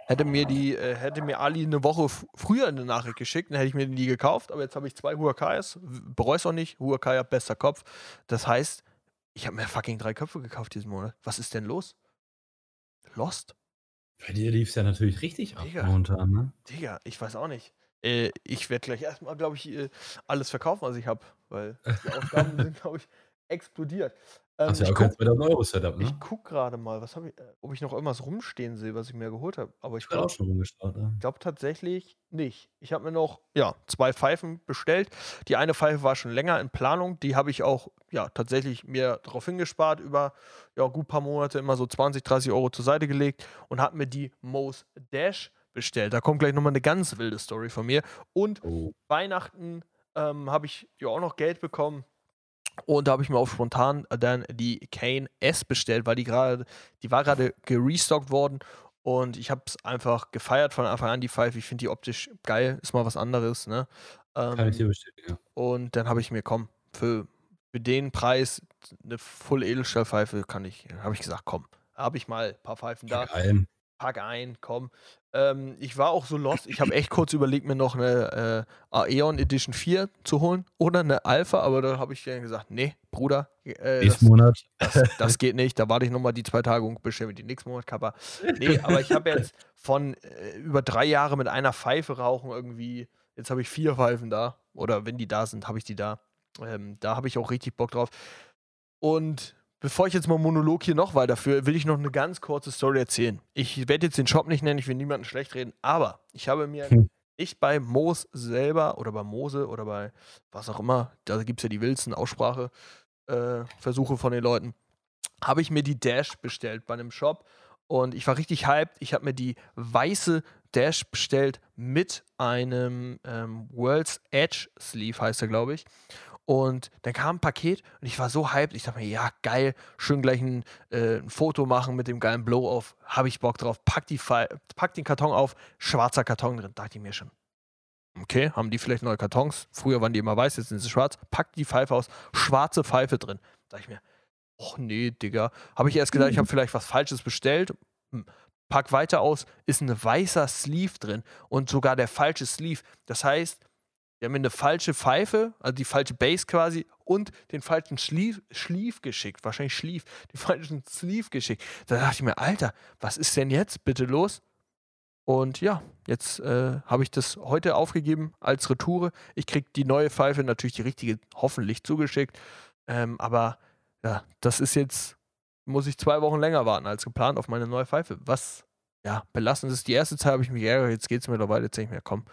hätte mir die, äh, hätte mir Ali eine Woche früher eine Nachricht geschickt, dann hätte ich mir die gekauft. Aber jetzt habe ich zwei Huakayas. Bereue es auch nicht. Huakaya, bester Kopf. Das heißt, ich habe mir fucking drei Köpfe gekauft diesen Monat. Was ist denn los? Lost? Bei dir lief es ja natürlich richtig ab Digga, momentan, ne? Digga, ich weiß auch nicht. Äh, ich werde gleich erstmal, glaube ich, äh, alles verkaufen, was ich habe, weil die Ausgaben sind, glaube ich, explodiert. Ähm, Hast ja auch kein 2000 Euro Setup, ne? Ich gucke gerade mal, was ich, äh, ob ich noch irgendwas rumstehen sehe, was ich mir geholt habe. Aber ich glaube ne? glaub tatsächlich nicht. Ich habe mir noch ja, zwei Pfeifen bestellt. Die eine Pfeife war schon länger in Planung. Die habe ich auch ja, tatsächlich mir darauf hingespart, über ja, gut paar Monate immer so 20, 30 Euro zur Seite gelegt und habe mir die Mose Dash bestellt. Da kommt gleich nochmal eine ganz wilde Story von mir. Und oh. Weihnachten ähm, habe ich ja auch noch Geld bekommen und da habe ich mir auch spontan dann die Kane S bestellt, weil die gerade, die war gerade gerestockt worden und ich habe es einfach gefeiert von Anfang an, die Pfeife. Ich finde die optisch geil, ist mal was anderes, ne? Ähm, Kann ich dir bestätigen. Und dann habe ich mir, komm, für, für den Preis eine Full Edelstahlpfeife kann ich, habe ich gesagt, komm, habe ich mal ein paar Pfeifen da. Geil pack ein, komm. Ähm, ich war auch so lost, ich habe echt kurz überlegt, mir noch eine äh, Aeon Edition 4 zu holen oder eine Alpha, aber da habe ich dann gesagt, nee, Bruder. Äh, nächsten Monat. Das, das, geht nicht, da warte ich nochmal die zwei Tage und bestelle mir die nächsten Monat Kappa. Nee, aber ich habe jetzt von äh, über drei Jahre mit einer Pfeife rauchen irgendwie, jetzt habe ich vier Pfeifen da oder wenn die da sind, habe ich die da. Ähm, da habe ich auch richtig Bock drauf. Und Bevor ich jetzt mal Monolog hier noch weiterführe, will ich noch eine ganz kurze Story erzählen. Ich werde jetzt den Shop nicht nennen, ich will niemanden schlecht reden, aber ich habe mir hm. nicht bei Moos selber oder bei Mose oder bei was auch immer, da gibt es ja die wildsten Ausspracheversuche äh, von den Leuten, habe ich mir die Dash bestellt bei einem Shop und ich war richtig hyped. Ich habe mir die weiße Dash bestellt mit einem ähm, World's Edge Sleeve, heißt er, glaube ich. Und dann kam ein Paket und ich war so hyped. Ich dachte mir, ja, geil, schön gleich ein, äh, ein Foto machen mit dem geilen Blow-Off. Habe ich Bock drauf. Pack, die pack den Karton auf, schwarzer Karton drin. Dachte ich mir schon. Okay, haben die vielleicht neue Kartons? Früher waren die immer weiß, jetzt sind sie schwarz. Packt die Pfeife aus, schwarze Pfeife drin. Sag ich mir, Och nee, Digga. Habe ich erst gedacht, ich habe vielleicht was Falsches bestellt. Hm. Pack weiter aus, ist ein weißer Sleeve drin und sogar der falsche Sleeve. Das heißt, wir haben mir eine falsche Pfeife, also die falsche Base quasi und den falschen Sleeve, Sleeve geschickt. Wahrscheinlich Sleeve, den falschen Sleeve geschickt. Da dachte ich mir, Alter, was ist denn jetzt bitte los? Und ja, jetzt äh, habe ich das heute aufgegeben als Retoure. Ich kriege die neue Pfeife, natürlich die richtige, hoffentlich zugeschickt. Ähm, aber ja, das ist jetzt, muss ich zwei Wochen länger warten als geplant auf meine neue Pfeife. Was, ja, belastend ist. Die erste Zeit habe ich mich geärgert, jetzt geht es mittlerweile, jetzt denke ich mir, komm,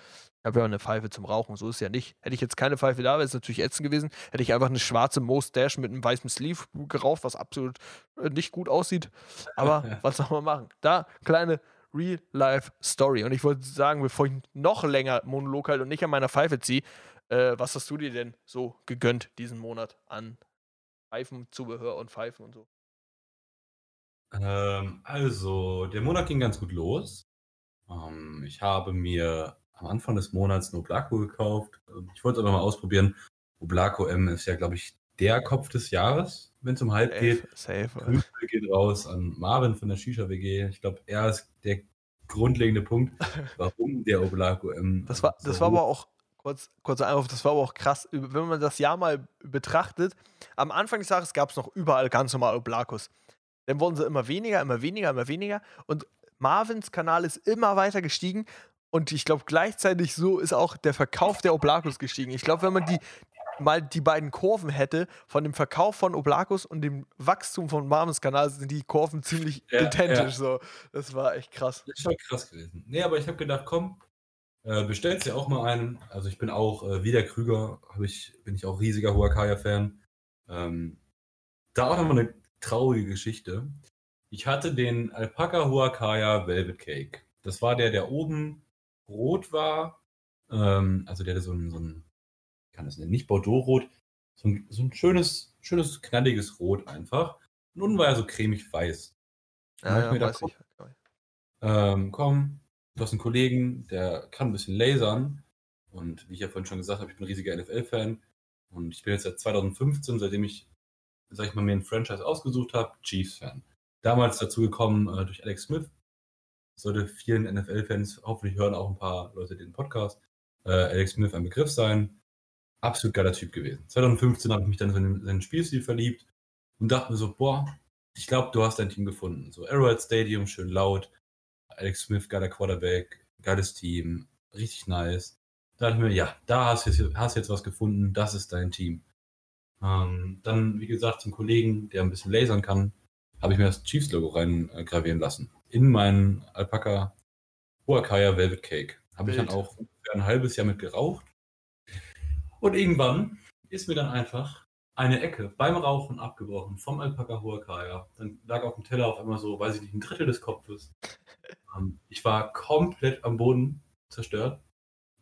ich habe ja auch eine Pfeife zum Rauchen, so ist es ja nicht. Hätte ich jetzt keine Pfeife da, wäre es natürlich ätzend gewesen. Hätte ich einfach eine schwarze Moose-Dash mit einem weißen Sleeve geraucht, was absolut äh, nicht gut aussieht. Aber was soll man machen? Da, kleine Real-Life-Story. Und ich wollte sagen, bevor ich noch länger Monolog halte und nicht an meiner Pfeife ziehe, äh, was hast du dir denn so gegönnt diesen Monat an Pfeifenzubehör und Pfeifen und so? Ähm, also, der Monat ging ganz gut los. Ähm, ich habe mir am Anfang des Monats ein Oblako gekauft. Ähm, ich wollte es einfach mal ausprobieren. Oblako M ist ja, glaube ich, der Kopf des Jahres, wenn es um Hype geht. Safe. Grüße geht raus an Marvin von der Shisha WG. Ich glaube, er ist der grundlegende Punkt, warum der Oblako M. Das war, das war aber auch kurz, kurzer Einwurf, das war aber auch krass, wenn man das Jahr mal betrachtet. Am Anfang des Jahres gab es noch überall ganz normal Oblakus. Dann wurden sie immer weniger, immer weniger, immer weniger. Und Marvins Kanal ist immer weiter gestiegen. Und ich glaube, gleichzeitig so ist auch der Verkauf der Oblakus gestiegen. Ich glaube, wenn man die mal die beiden Kurven hätte, von dem Verkauf von Oblakus und dem Wachstum von Marvins Kanal, sind die Kurven ziemlich ja, identisch. Ja. So. Das war echt krass. Das ist schon krass gewesen. Nee, aber ich habe gedacht, komm, äh, bestellt sie auch mal einen. Also ich bin auch, äh, wie der Krüger, ich, bin ich auch riesiger Huakaya-Fan. Ähm, da auch nochmal eine traurige Geschichte. Ich hatte den Alpaca Huakaya Velvet Cake. Das war der, der oben rot war. Ähm, also der hatte so ein, so ein, kann das nennen, nicht Bordeaux-Rot, so ein, so ein schönes, schönes, knalliges Rot einfach. Und unten war er so cremig weiß. Ja, ja, ich weiß gedacht, ich. Ähm, komm, Du hast einen Kollegen, der kann ein bisschen lasern. Und wie ich ja vorhin schon gesagt habe, ich bin ein riesiger NFL-Fan. Und ich bin jetzt seit 2015, seitdem ich, sag ich mal, mir ein Franchise ausgesucht habe, Chiefs-Fan. Damals dazu gekommen äh, durch Alex Smith. Sollte vielen NFL-Fans, hoffentlich hören auch ein paar Leute den Podcast, äh, Alex Smith ein Begriff sein. Absolut geiler Typ gewesen. 2015 habe ich mich dann in seinen Spielstil verliebt und dachte mir so, boah, ich glaube, du hast dein Team gefunden. So Arrowhead Stadium, schön laut, Alex Smith, geiler Quarterback, geiles Team, richtig nice. Da dachte ich mir, ja, da hast du jetzt, hast jetzt was gefunden, das ist dein Team. Ähm, dann, wie gesagt, zum Kollegen, der ein bisschen lasern kann, habe ich mir das Chiefs-Logo reingravieren lassen. In meinen Alpaka Huacaya Velvet Cake. Habe ich dann auch ein halbes Jahr mit geraucht. Und irgendwann ist mir dann einfach eine Ecke beim Rauchen abgebrochen vom Alpaka Huacaya. Dann lag auf dem Teller auf einmal so, weiß ich nicht, ein Drittel des Kopfes. Ähm, ich war komplett am Boden zerstört.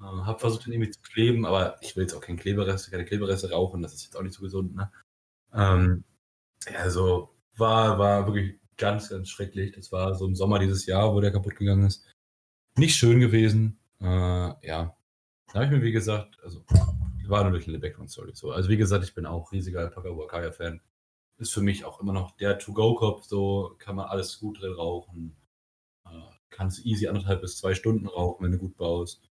Äh, habe versucht, ihn irgendwie zu kleben, aber ich will jetzt auch kein Klebereste, keine Klebereste rauchen, das ist jetzt auch nicht so gesund. Ne? Ähm, also war, war wirklich ganz, ganz schrecklich. Das war so im Sommer dieses Jahr, wo der kaputt gegangen ist. Nicht schön gewesen. Äh, ja. Da habe ich mir, wie gesagt, also war durch eine Background-Story so. Also wie gesagt, ich bin auch riesiger Alpaka Wakaya-Fan. Ist für mich auch immer noch der To-Go-Kopf, so kann man alles gut drin rauchen kannst easy anderthalb bis zwei Stunden rauchen, wenn du gut baust.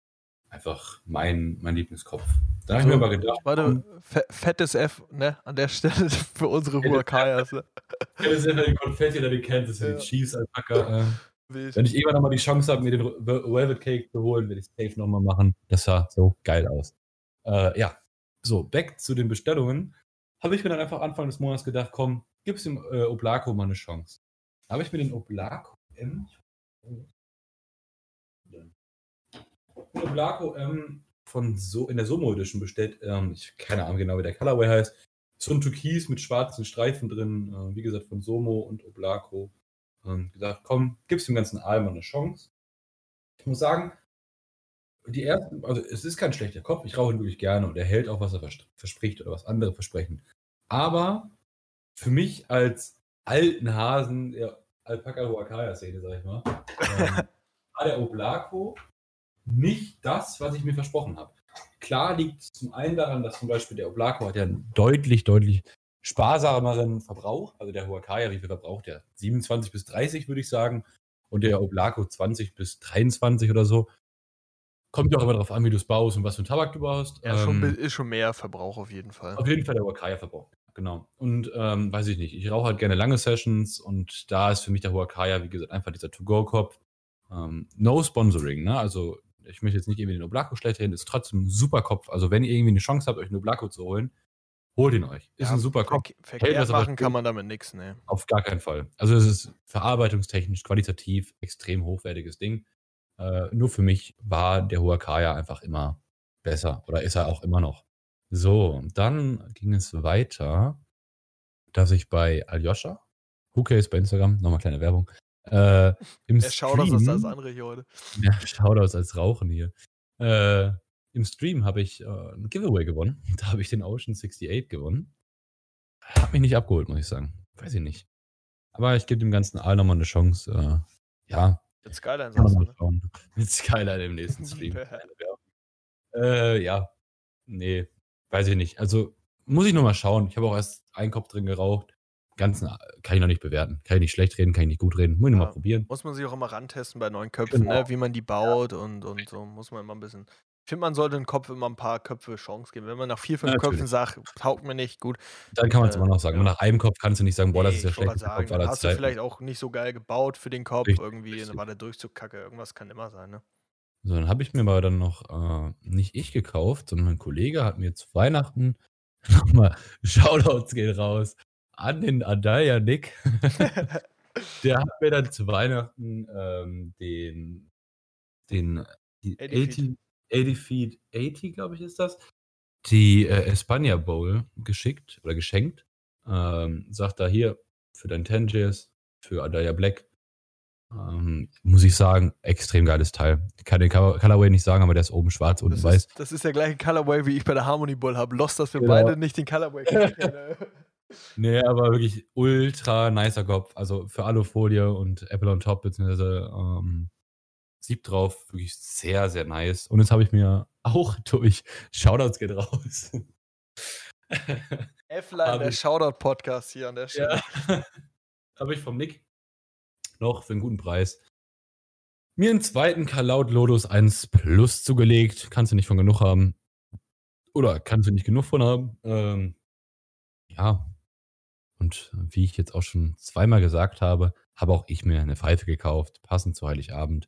Einfach mein, mein Lieblingskopf. Da habe ich mir aber gedacht. Warte, fettes F, ne, an der Stelle für unsere Huakayas. Ne? Fettes F, die Konfetti oder die Kansas City ja. Chiefs, Alpaka. Äh. Wenn ich irgendwann nochmal die Chance habe, mir den Velvet Cake zu holen, werde ich es safe nochmal machen. Das sah so geil aus. Äh, ja, so, back zu den Bestellungen. Habe ich mir dann einfach Anfang des Monats gedacht, komm, gib's dem äh, Oblako mal eine Chance. Habe ich mir den Oblako M, Blanco ähm, von so in der Somo Edition bestellt. Ähm, ich keine Ahnung genau, wie der Colorway heißt. So ein Türkis mit schwarzen Streifen drin. Äh, wie gesagt, von Somo und Oblaco. Ähm, gesagt, komm, gib's dem ganzen Album eine Chance. Ich muss sagen, die ersten, also es ist kein schlechter Kopf. Ich rauche ihn wirklich gerne und er hält auch, was er verspricht oder was andere versprechen. Aber für mich als alten Hasen der Alpaka Huacaya-Szene, sag ich mal, ähm, war der Oblaco nicht das, was ich mir versprochen habe. Klar liegt es zum einen daran, dass zum Beispiel der Oblako hat ja einen deutlich, deutlich sparsameren Verbrauch. Also der Huacaya, wie viel verbraucht der? 27 bis 30, würde ich sagen. Und der Oblako 20 bis 23 oder so. Kommt ja auch immer darauf an, wie du es baust und was für einen Tabak du baust. Ja, ähm, schon, ist schon mehr Verbrauch auf jeden Fall. Auf jeden Fall der Huacaya-Verbrauch. Genau. Und ähm, weiß ich nicht, ich rauche halt gerne lange Sessions und da ist für mich der Huacaya, wie gesagt, einfach dieser To-Go-Kopf. Ähm, no Sponsoring, ne? Also ich möchte jetzt nicht irgendwie den Oblako schlecht reden, ist trotzdem ein super Kopf. Also wenn ihr irgendwie eine Chance habt, euch einen Oblako zu holen, holt ihn euch. Ist ja, ein super Kopf. Ver Verkehrt machen kann man damit nichts, ne? Auf gar keinen Fall. Also es ist verarbeitungstechnisch, qualitativ extrem hochwertiges Ding. Äh, nur für mich war der Huacaya einfach immer besser oder ist er auch immer noch. So, dann ging es weiter, dass ich bei Aljoscha, Who Cares bei Instagram, nochmal kleine Werbung, äh, im schaut aus als das andere hier heute. Ja, schaut aus als Rauchen hier. Äh, Im Stream habe ich äh, ein Giveaway gewonnen. Da habe ich den Ocean 68 gewonnen. Hat mich nicht abgeholt, muss ich sagen. Weiß ich nicht. Aber ich gebe dem ganzen All nochmal eine Chance. Äh, ja. Mit Skyline sagst du, schauen. Mit Skyline im nächsten Stream. äh, ja. Nee, weiß ich nicht. Also muss ich nochmal schauen. Ich habe auch erst einen Kopf drin geraucht ganzen kann ich noch nicht bewerten. Kann ich nicht schlecht reden, kann ich nicht gut reden. Muss ich ja, mal probieren. Muss man sich auch immer rantesten bei neuen Köpfen, genau. ne? wie man die baut ja. und, und so. Muss man immer ein bisschen. Ich finde, man sollte den Kopf immer ein paar Köpfe Chance geben. Wenn man nach vier, fünf ja, Köpfen sagt, taugt mir nicht, gut. Dann kann man es äh, immer noch sagen. Ja. Nach einem Kopf kannst du nicht sagen, boah, das ist der schlechteste Kopf aller Hast du vielleicht auch nicht so geil gebaut für den Kopf, richtig, irgendwie, richtig. war der Durchzugkacke. Irgendwas kann immer sein, ne? So, dann habe ich mir aber dann noch, äh, nicht ich gekauft, sondern mein Kollege hat mir zu Weihnachten nochmal Shoutouts gehen raus an den Adaya Nick. der hat mir dann zu Weihnachten ähm, den, den die 80, 80 Feet 80, glaube ich, ist das, die äh, Espana Bowl geschickt oder geschenkt. Ähm, sagt da hier für dein Tangiers, für Adaya Black. Ähm, muss ich sagen, extrem geiles Teil. Ich kann den Colorway nicht sagen, aber der ist oben schwarz, unten das weiß. Ist, das ist der gleiche Colorway, wie ich bei der Harmony Bowl habe. Lost, dass wir genau. beide nicht den Colorway kennen. Nee, aber wirklich ultra nicer Kopf. Also für Alufolie und Apple on Top, beziehungsweise ähm, Sieb drauf, wirklich sehr, sehr nice. Und jetzt habe ich mir auch durch Shoutouts geht raus. F-Line, der Shoutout-Podcast hier an der Stelle. Ja, habe ich vom Nick noch für einen guten Preis mir einen zweiten Kalaut Lotus 1 Plus zugelegt. Kannst du nicht von genug haben. Oder kannst du nicht genug von haben. Ähm, ja, und wie ich jetzt auch schon zweimal gesagt habe, habe auch ich mir eine Pfeife gekauft, passend zu Heiligabend.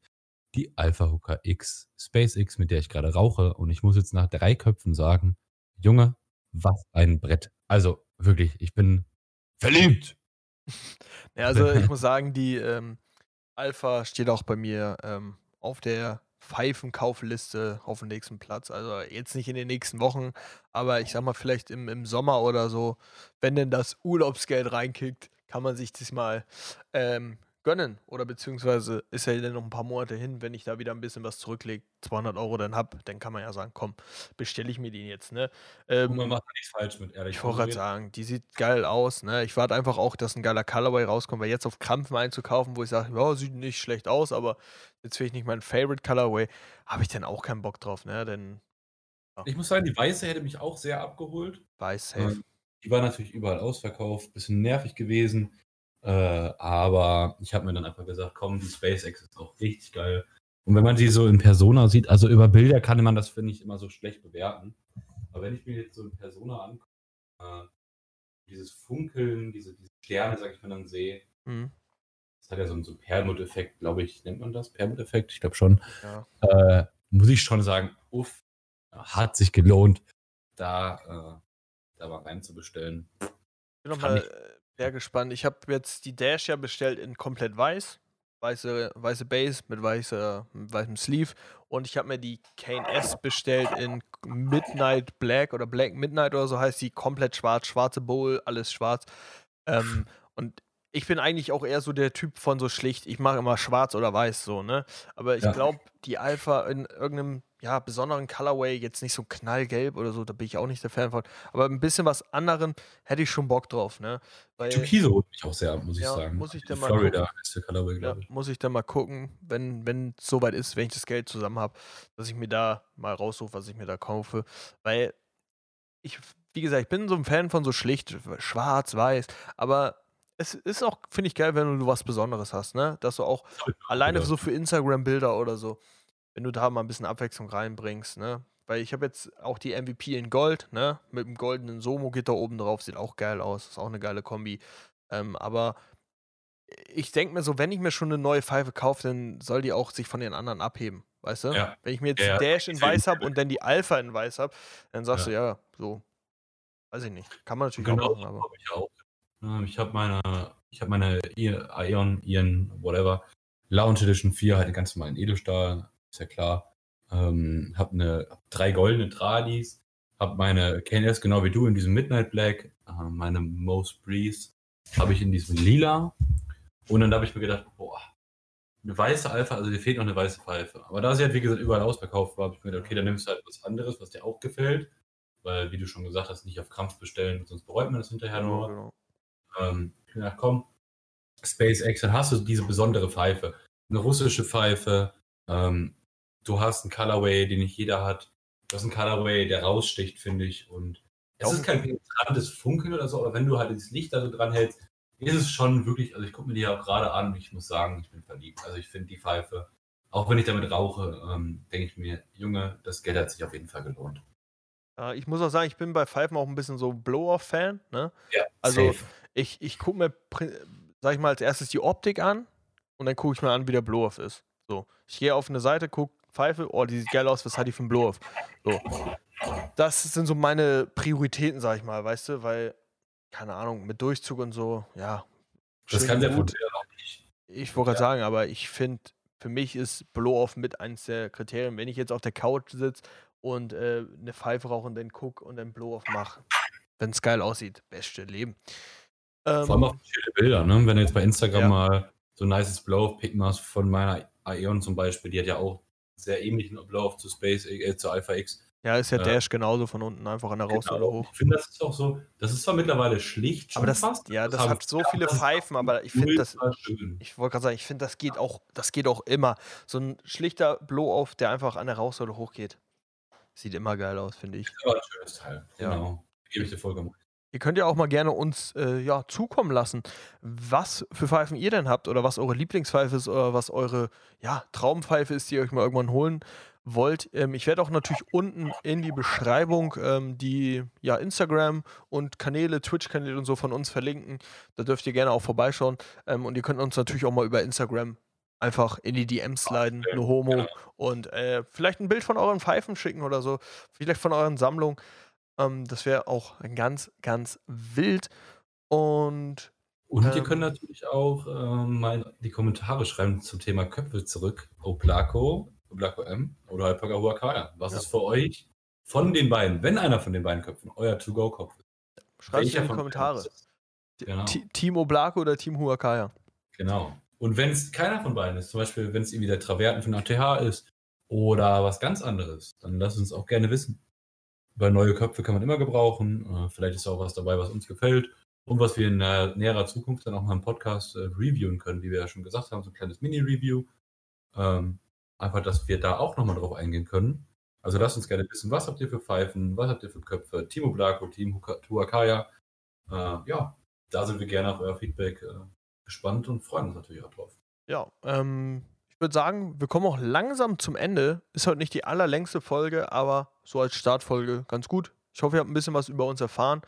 Die Alpha Hooker X, SpaceX, mit der ich gerade rauche. Und ich muss jetzt nach drei Köpfen sagen, Junge, was ein Brett. Also wirklich, ich bin verliebt. Ja, also ich muss sagen, die ähm, Alpha steht auch bei mir ähm, auf der Pfeifenkaufliste auf dem nächsten Platz. Also jetzt nicht in den nächsten Wochen, aber ich sag mal, vielleicht im, im Sommer oder so, wenn denn das Urlaubsgeld reinkickt, kann man sich das mal ähm, gönnen. Oder beziehungsweise ist ja dann noch ein paar Monate hin, wenn ich da wieder ein bisschen was zurücklege, 200 Euro dann hab, dann kann man ja sagen, komm, bestelle ich mir den jetzt, ne? Ähm, man macht nichts falsch mit, ehrlich. Ich wollte gerade sagen, die sieht geil aus, ne? Ich warte einfach auch, dass ein geiler Colorway rauskommt, weil jetzt auf Krampfen einzukaufen, wo ich sage, ja, sieht nicht schlecht aus, aber jetzt finde ich nicht mein Favorite Colorway, habe ich dann auch keinen Bock drauf, ne? Denn ja. Ich muss sagen, die weiße hätte mich auch sehr abgeholt. Weiß safe. Ähm, die war natürlich überall ausverkauft, bisschen nervig gewesen. Äh, aber ich habe mir dann einfach gesagt, komm, die SpaceX ist auch richtig geil. Und wenn man sie so in Persona sieht, also über Bilder kann man das, finde ich, immer so schlecht bewerten. Aber wenn ich mir jetzt so in Persona angucke, äh, dieses Funkeln, diese, diese Sterne, sag ich mal, dann sehe, mhm. das hat ja so einen so Perlmutt-Effekt, glaube ich, nennt man das? Perlmutt-Effekt? Ich glaube schon. Ja. Äh, muss ich schon sagen, uff, hat sich gelohnt, da, äh, da mal reinzubestellen. Ich will nochmal sehr gespannt. Ich habe jetzt die Dash ja bestellt in komplett weiß. Weiße, weiße Base mit, weiße, mit weißem Sleeve. Und ich habe mir die Kane S bestellt in Midnight Black oder Black Midnight oder so heißt die. Komplett schwarz, schwarze Bowl, alles schwarz. Ähm, und ich bin eigentlich auch eher so der Typ von so schlicht, ich mache immer schwarz oder weiß so, ne? Aber ich ja. glaube, die Alpha in irgendeinem ja, besonderen Colorway, jetzt nicht so knallgelb oder so, da bin ich auch nicht der Fan von, aber ein bisschen was anderen hätte ich schon Bock drauf, ne? Weil, Türkise holt mich auch sehr ab, muss ich ja, sagen. Muss ich dann mal Florida gucken. ist der Colorway, glaube ich. muss ich dann mal gucken, wenn wenn es soweit ist, wenn ich das Geld zusammen habe, dass ich mir da mal raussuche, was ich mir da kaufe, weil ich wie gesagt, ich bin so ein Fan von so schlicht schwarz, weiß, aber es ist auch, finde ich geil, wenn du was Besonderes hast, ne? Dass du auch alleine so für Instagram-Bilder oder so, wenn du da mal ein bisschen Abwechslung reinbringst, ne? Weil ich habe jetzt auch die MVP in Gold, ne? Mit dem goldenen Somo-Gitter oben drauf, sieht auch geil aus, ist auch eine geile Kombi. Ähm, aber ich denke mir so, wenn ich mir schon eine neue Pfeife kaufe, dann soll die auch sich von den anderen abheben, weißt du? Ja. Wenn ich mir jetzt ja, Dash in weiß habe und dann die Alpha in weiß habe, dann sagst ja. du, ja, so, weiß ich nicht. Kann man natürlich genau, auch machen, aber. Ich auch. Ähm, ich habe meine, ich habe meine Ion, Ion, whatever, Lounge Edition 4, halt ganz normal in Edelstahl, ist ja klar. Ähm, habe eine hab drei goldene Tradis, habe meine KNS genau wie du in diesem Midnight Black, äh, meine Most Breeze habe ich in diesem Lila. Und dann habe ich mir gedacht, boah, eine weiße Alpha, also dir fehlt noch eine weiße Pfeife. Aber da sie halt, wie gesagt, überall ausverkauft war, habe ich mir gedacht, okay, dann nimmst du halt was anderes, was dir auch gefällt. Weil, wie du schon gesagt hast, nicht auf Krampf bestellen, sonst bereut man das hinterher nur. Genau ähm, gedacht, komm, SpaceX, dann hast du diese besondere Pfeife. Eine russische Pfeife, ähm, du hast einen Colorway, den nicht jeder hat. Du hast einen Colorway, der raussticht, finde ich. Und es ist kein penetrantes Funkeln oder so, aber wenn du halt das Licht da so dran hältst, ist es schon wirklich, also ich gucke mir die ja auch gerade an und ich muss sagen, ich bin verliebt. Also ich finde die Pfeife, auch wenn ich damit rauche, ähm, denke ich mir, Junge, das Geld hat sich auf jeden Fall gelohnt. Äh, ich muss auch sagen, ich bin bei Pfeifen auch ein bisschen so Blow-Off-Fan. Ne? Ja, also safe ich, ich gucke mir, sag ich mal, als erstes die Optik an und dann gucke ich mir an, wie der Blow-Off ist. So, ich gehe auf eine Seite, gucke Pfeife, oh, die sieht geil aus, was hat die für ein Blow-Off? So. Das sind so meine Prioritäten, sag ich mal, weißt du, weil, keine Ahnung, mit Durchzug und so, ja. Das kann der gut. auch nicht. Ich wollte gerade ja. sagen, aber ich finde, für mich ist Blow-Off mit eines der Kriterien. Wenn ich jetzt auf der Couch sitze und äh, eine Pfeife rauche und dann gucke und dann Blow-Off mache, wenn es geil aussieht, beste Leben. Ähm, Vor allem auch viele Bilder, ne? Wenn du jetzt bei Instagram ja. mal so ein nices Blow-Pick machst von meiner Aeon zum Beispiel, die hat ja auch sehr ähnlichen Blow zu Space, äh, zu Alpha X. Ja, ist ja äh, Dash genauso von unten einfach an der genau. Rausrolle hoch. Ich finde, das ist auch so, das ist zwar mittlerweile schlicht, aber das, fast, ja, das hat so viele Pfeifen, aber ich finde das, ich wollte gerade sagen, ich finde, das geht auch, das geht auch immer. So ein schlichter Blow-Off, der einfach an der Rausrolle hochgeht. Sieht immer geil aus, finde ich. Ja, ein schönes Teil. Ja. Genau. Gebe ich dir vollkommen recht. Ihr könnt ja auch mal gerne uns äh, ja, zukommen lassen, was für Pfeifen ihr denn habt oder was eure Lieblingspfeife ist oder was eure ja, Traumpfeife ist, die ihr euch mal irgendwann holen wollt. Ähm, ich werde auch natürlich unten in die Beschreibung ähm, die ja, Instagram und Kanäle, Twitch-Kanäle und so von uns verlinken. Da dürft ihr gerne auch vorbeischauen. Ähm, und ihr könnt uns natürlich auch mal über Instagram einfach in die DMs sliden, eine Homo genau. und äh, vielleicht ein Bild von euren Pfeifen schicken oder so, vielleicht von euren Sammlungen. Ähm, das wäre auch ganz, ganz wild. Und. Und ähm, ihr könnt natürlich auch ähm, mal die Kommentare schreiben zum Thema Köpfe zurück. Oblako, Oblako M oder Huacaya. Was ja. ist für euch von den beiden, wenn einer von den beiden Köpfen euer To-Go-Kopf ist? Schreibt es in die Kommentare. Genau. Team Oblako oder Team Huacaya. Genau. Und wenn es keiner von beiden ist, zum Beispiel wenn es irgendwie der Traverten von ATH ist oder was ganz anderes, dann lasst uns auch gerne wissen weil neue Köpfe kann man immer gebrauchen. Äh, vielleicht ist auch was dabei, was uns gefällt und was wir in näherer Zukunft dann auch mal im Podcast äh, reviewen können, wie wir ja schon gesagt haben, so ein kleines Mini-Review. Ähm, einfach, dass wir da auch nochmal drauf eingehen können. Also lasst uns gerne wissen, was habt ihr für Pfeifen, was habt ihr für Köpfe, Timo Blako, Team Tuakaya. Äh, ja, da sind wir gerne auf euer Feedback gespannt und freuen uns natürlich auch drauf. Ja, ähm, würde sagen, wir kommen auch langsam zum Ende. Ist heute nicht die allerlängste Folge, aber so als Startfolge ganz gut. Ich hoffe, ihr habt ein bisschen was über uns erfahren.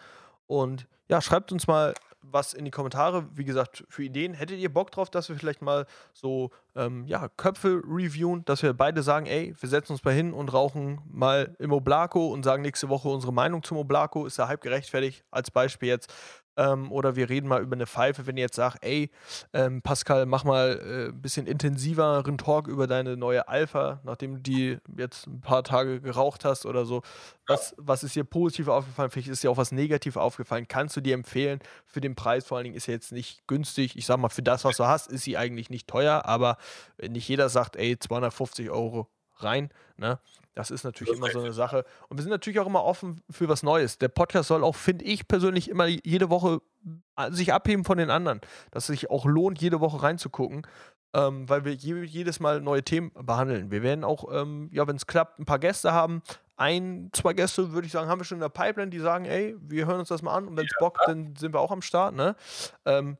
Und ja, schreibt uns mal was in die Kommentare. Wie gesagt, für Ideen. Hättet ihr Bock drauf, dass wir vielleicht mal so ähm, ja, Köpfe reviewen, dass wir beide sagen, ey, wir setzen uns mal hin und rauchen mal im Oblako und sagen nächste Woche unsere Meinung zum Oblako. Ist der Hype gerechtfertigt? Als Beispiel jetzt. Ähm, oder wir reden mal über eine Pfeife, wenn ihr jetzt sagt, ey, ähm, Pascal, mach mal äh, ein bisschen intensiveren Talk über deine neue Alpha, nachdem du die jetzt ein paar Tage geraucht hast oder so. Was, was ist dir positiv aufgefallen? Vielleicht ist dir auch was negativ aufgefallen. Kannst du dir empfehlen, für den Preis, vor allen Dingen ist sie jetzt nicht günstig. Ich sag mal, für das, was du hast, ist sie eigentlich nicht teuer, aber nicht jeder sagt, ey, 250 Euro rein. Ne? Das ist natürlich das immer so eine Sache. Und wir sind natürlich auch immer offen für was Neues. Der Podcast soll auch, finde ich persönlich, immer jede Woche äh, sich abheben von den anderen. Dass es sich auch lohnt, jede Woche reinzugucken. Ähm, weil wir je, jedes Mal neue Themen behandeln. Wir werden auch, ähm, ja, wenn es klappt, ein paar Gäste haben. Ein, zwei Gäste, würde ich sagen, haben wir schon in der Pipeline, die sagen, ey, wir hören uns das mal an und wenn es ja. bockt, dann sind wir auch am Start. Ne? Ähm,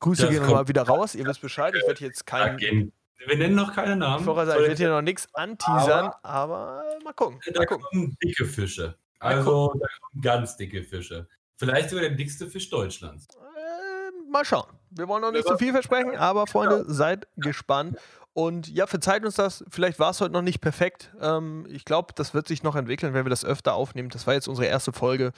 Grüße das gehen nochmal wieder raus. Ihr wisst Bescheid. Ich werde jetzt keinen wir nennen noch keine Namen. Ich werde hier noch nichts anteasern, aber, aber, mal gucken. Da mal gucken. kommen dicke Fische. Also, da kommen ganz dicke Fische. Vielleicht sogar der dickste Fisch Deutschlands. Äh, mal schauen. Wir wollen noch nicht zu so viel versprechen, aber Freunde, seid gespannt. Und ja, verzeiht uns das. Vielleicht war es heute noch nicht perfekt. Ähm, ich glaube, das wird sich noch entwickeln, wenn wir das öfter aufnehmen. Das war jetzt unsere erste Folge.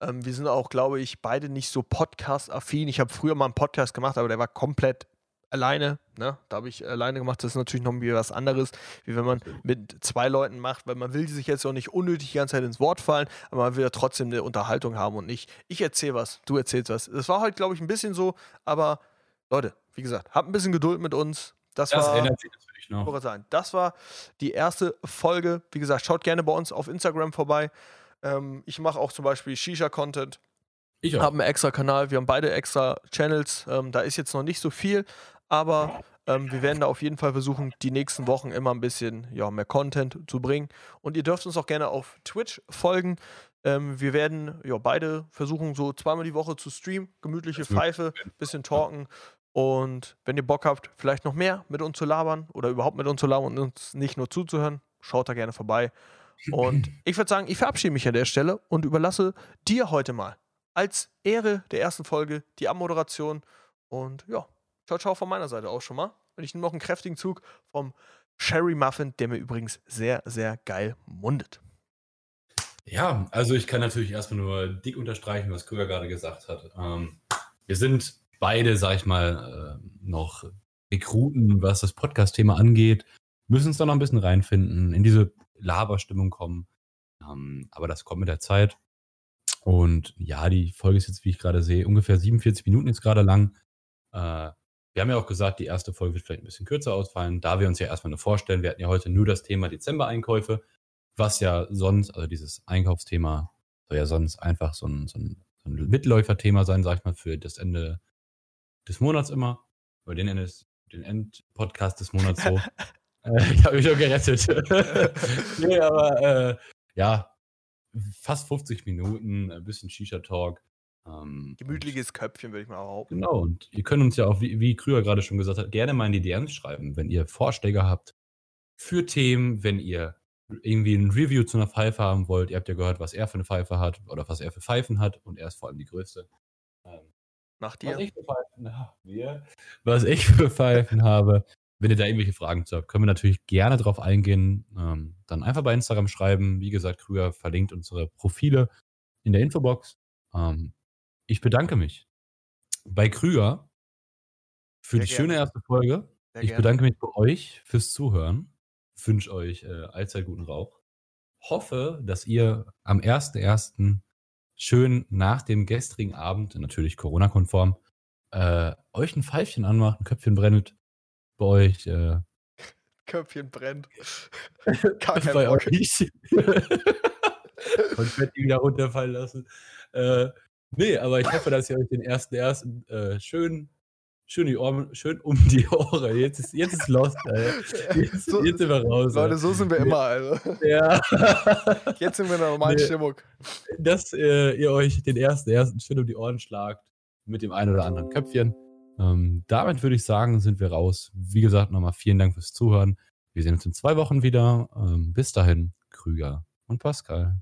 Ähm, wir sind auch, glaube ich, beide nicht so podcast-affin. Ich habe früher mal einen Podcast gemacht, aber der war komplett alleine, ne? Da habe ich alleine gemacht. Das ist natürlich noch was anderes, wie wenn man mit zwei Leuten macht, weil man will sich jetzt auch nicht unnötig die ganze Zeit ins Wort fallen, aber man will ja trotzdem eine Unterhaltung haben und nicht, ich erzähle was, du erzählst was. Das war halt, glaube ich, ein bisschen so, aber Leute, wie gesagt, habt ein bisschen Geduld mit uns. Das, das war, ändert sich natürlich noch. Sein. Das war die erste Folge. Wie gesagt, schaut gerne bei uns auf Instagram vorbei. Ähm, ich mache auch zum Beispiel Shisha-Content. Ich habe einen extra Kanal, wir haben beide extra Channels. Ähm, da ist jetzt noch nicht so viel, aber ähm, wir werden da auf jeden Fall versuchen, die nächsten Wochen immer ein bisschen ja, mehr Content zu bringen. Und ihr dürft uns auch gerne auf Twitch folgen. Ähm, wir werden ja, beide versuchen, so zweimal die Woche zu streamen. Gemütliche Pfeife, bisschen talken. Und wenn ihr Bock habt, vielleicht noch mehr mit uns zu labern oder überhaupt mit uns zu labern und uns nicht nur zuzuhören, schaut da gerne vorbei. Und ich würde sagen, ich verabschiede mich an der Stelle und überlasse dir heute mal als Ehre der ersten Folge die Abmoderation. Und ja, Ciao, ciao von meiner Seite auch schon mal. Und ich nehme noch einen kräftigen Zug vom Sherry Muffin, der mir übrigens sehr, sehr geil mundet. Ja, also ich kann natürlich erstmal nur dick unterstreichen, was Krüger gerade gesagt hat. Ähm, wir sind beide, sag ich mal, äh, noch Rekruten, was das Podcast-Thema angeht. Müssen uns da noch ein bisschen reinfinden, in diese Laberstimmung kommen. Ähm, aber das kommt mit der Zeit. Und ja, die Folge ist jetzt, wie ich gerade sehe, ungefähr 47 Minuten jetzt gerade lang. Äh, wir haben ja auch gesagt, die erste Folge wird vielleicht ein bisschen kürzer ausfallen, da wir uns ja erstmal nur vorstellen, wir hatten ja heute nur das Thema Dezember-Einkäufe, was ja sonst, also dieses Einkaufsthema soll ja sonst einfach so ein, so ein, so ein Mitläuferthema sein, sag ich mal, für das Ende des Monats immer. Oder den, Ende den Endpodcast des Monats so. äh, ich habe mich schon gerettet. nee, aber äh, ja, fast 50 Minuten, ein bisschen Shisha-Talk. Ähm, Gemütliches Köpfchen, würde ich mal behaupten. Genau, und ihr könnt uns ja auch, wie, wie Krüger gerade schon gesagt hat, gerne mal in die DMs schreiben, wenn ihr Vorschläge habt für Themen, wenn ihr irgendwie ein Review zu einer Pfeife haben wollt. Ihr habt ja gehört, was er für eine Pfeife hat oder was er für Pfeifen hat und er ist vor allem die größte. Ähm, Nach dir. Was ich für Pfeifen, ach, wir, was ich für Pfeifen habe. Wenn ihr da irgendwelche Fragen zu habt, können wir natürlich gerne drauf eingehen. Ähm, dann einfach bei Instagram schreiben. Wie gesagt, Krüger verlinkt unsere Profile in der Infobox. Ähm, ich bedanke mich bei Krüger für Sehr die gerne. schöne erste Folge. Sehr ich gerne. bedanke mich bei euch fürs Zuhören. Wünsche euch äh, allzeit guten Rauch. Hoffe, dass ihr am 1.1. schön nach dem gestrigen Abend, natürlich Corona-konform, äh, euch ein Pfeifchen anmacht, ein Köpfchen brennt bei euch. Äh, Köpfchen brennt. Gar kein bei Bock. euch. Konfetti wieder runterfallen lassen. Äh, Nee, aber ich hoffe, dass ihr euch den ersten ersten äh, schön, schön, die Ohren, schön um die Ohren. Jetzt ist, jetzt ist lost, Alter. Jetzt, so, jetzt sind wir raus. Leute, so sind wir immer, also. Ja. Jetzt sind wir in der normalen nee, Stimmung. Dass äh, ihr euch den ersten ersten schön um die Ohren schlagt mit dem einen oder anderen Köpfchen. Ähm, damit würde ich sagen, sind wir raus. Wie gesagt, nochmal vielen Dank fürs Zuhören. Wir sehen uns in zwei Wochen wieder. Ähm, bis dahin, Krüger und Pascal.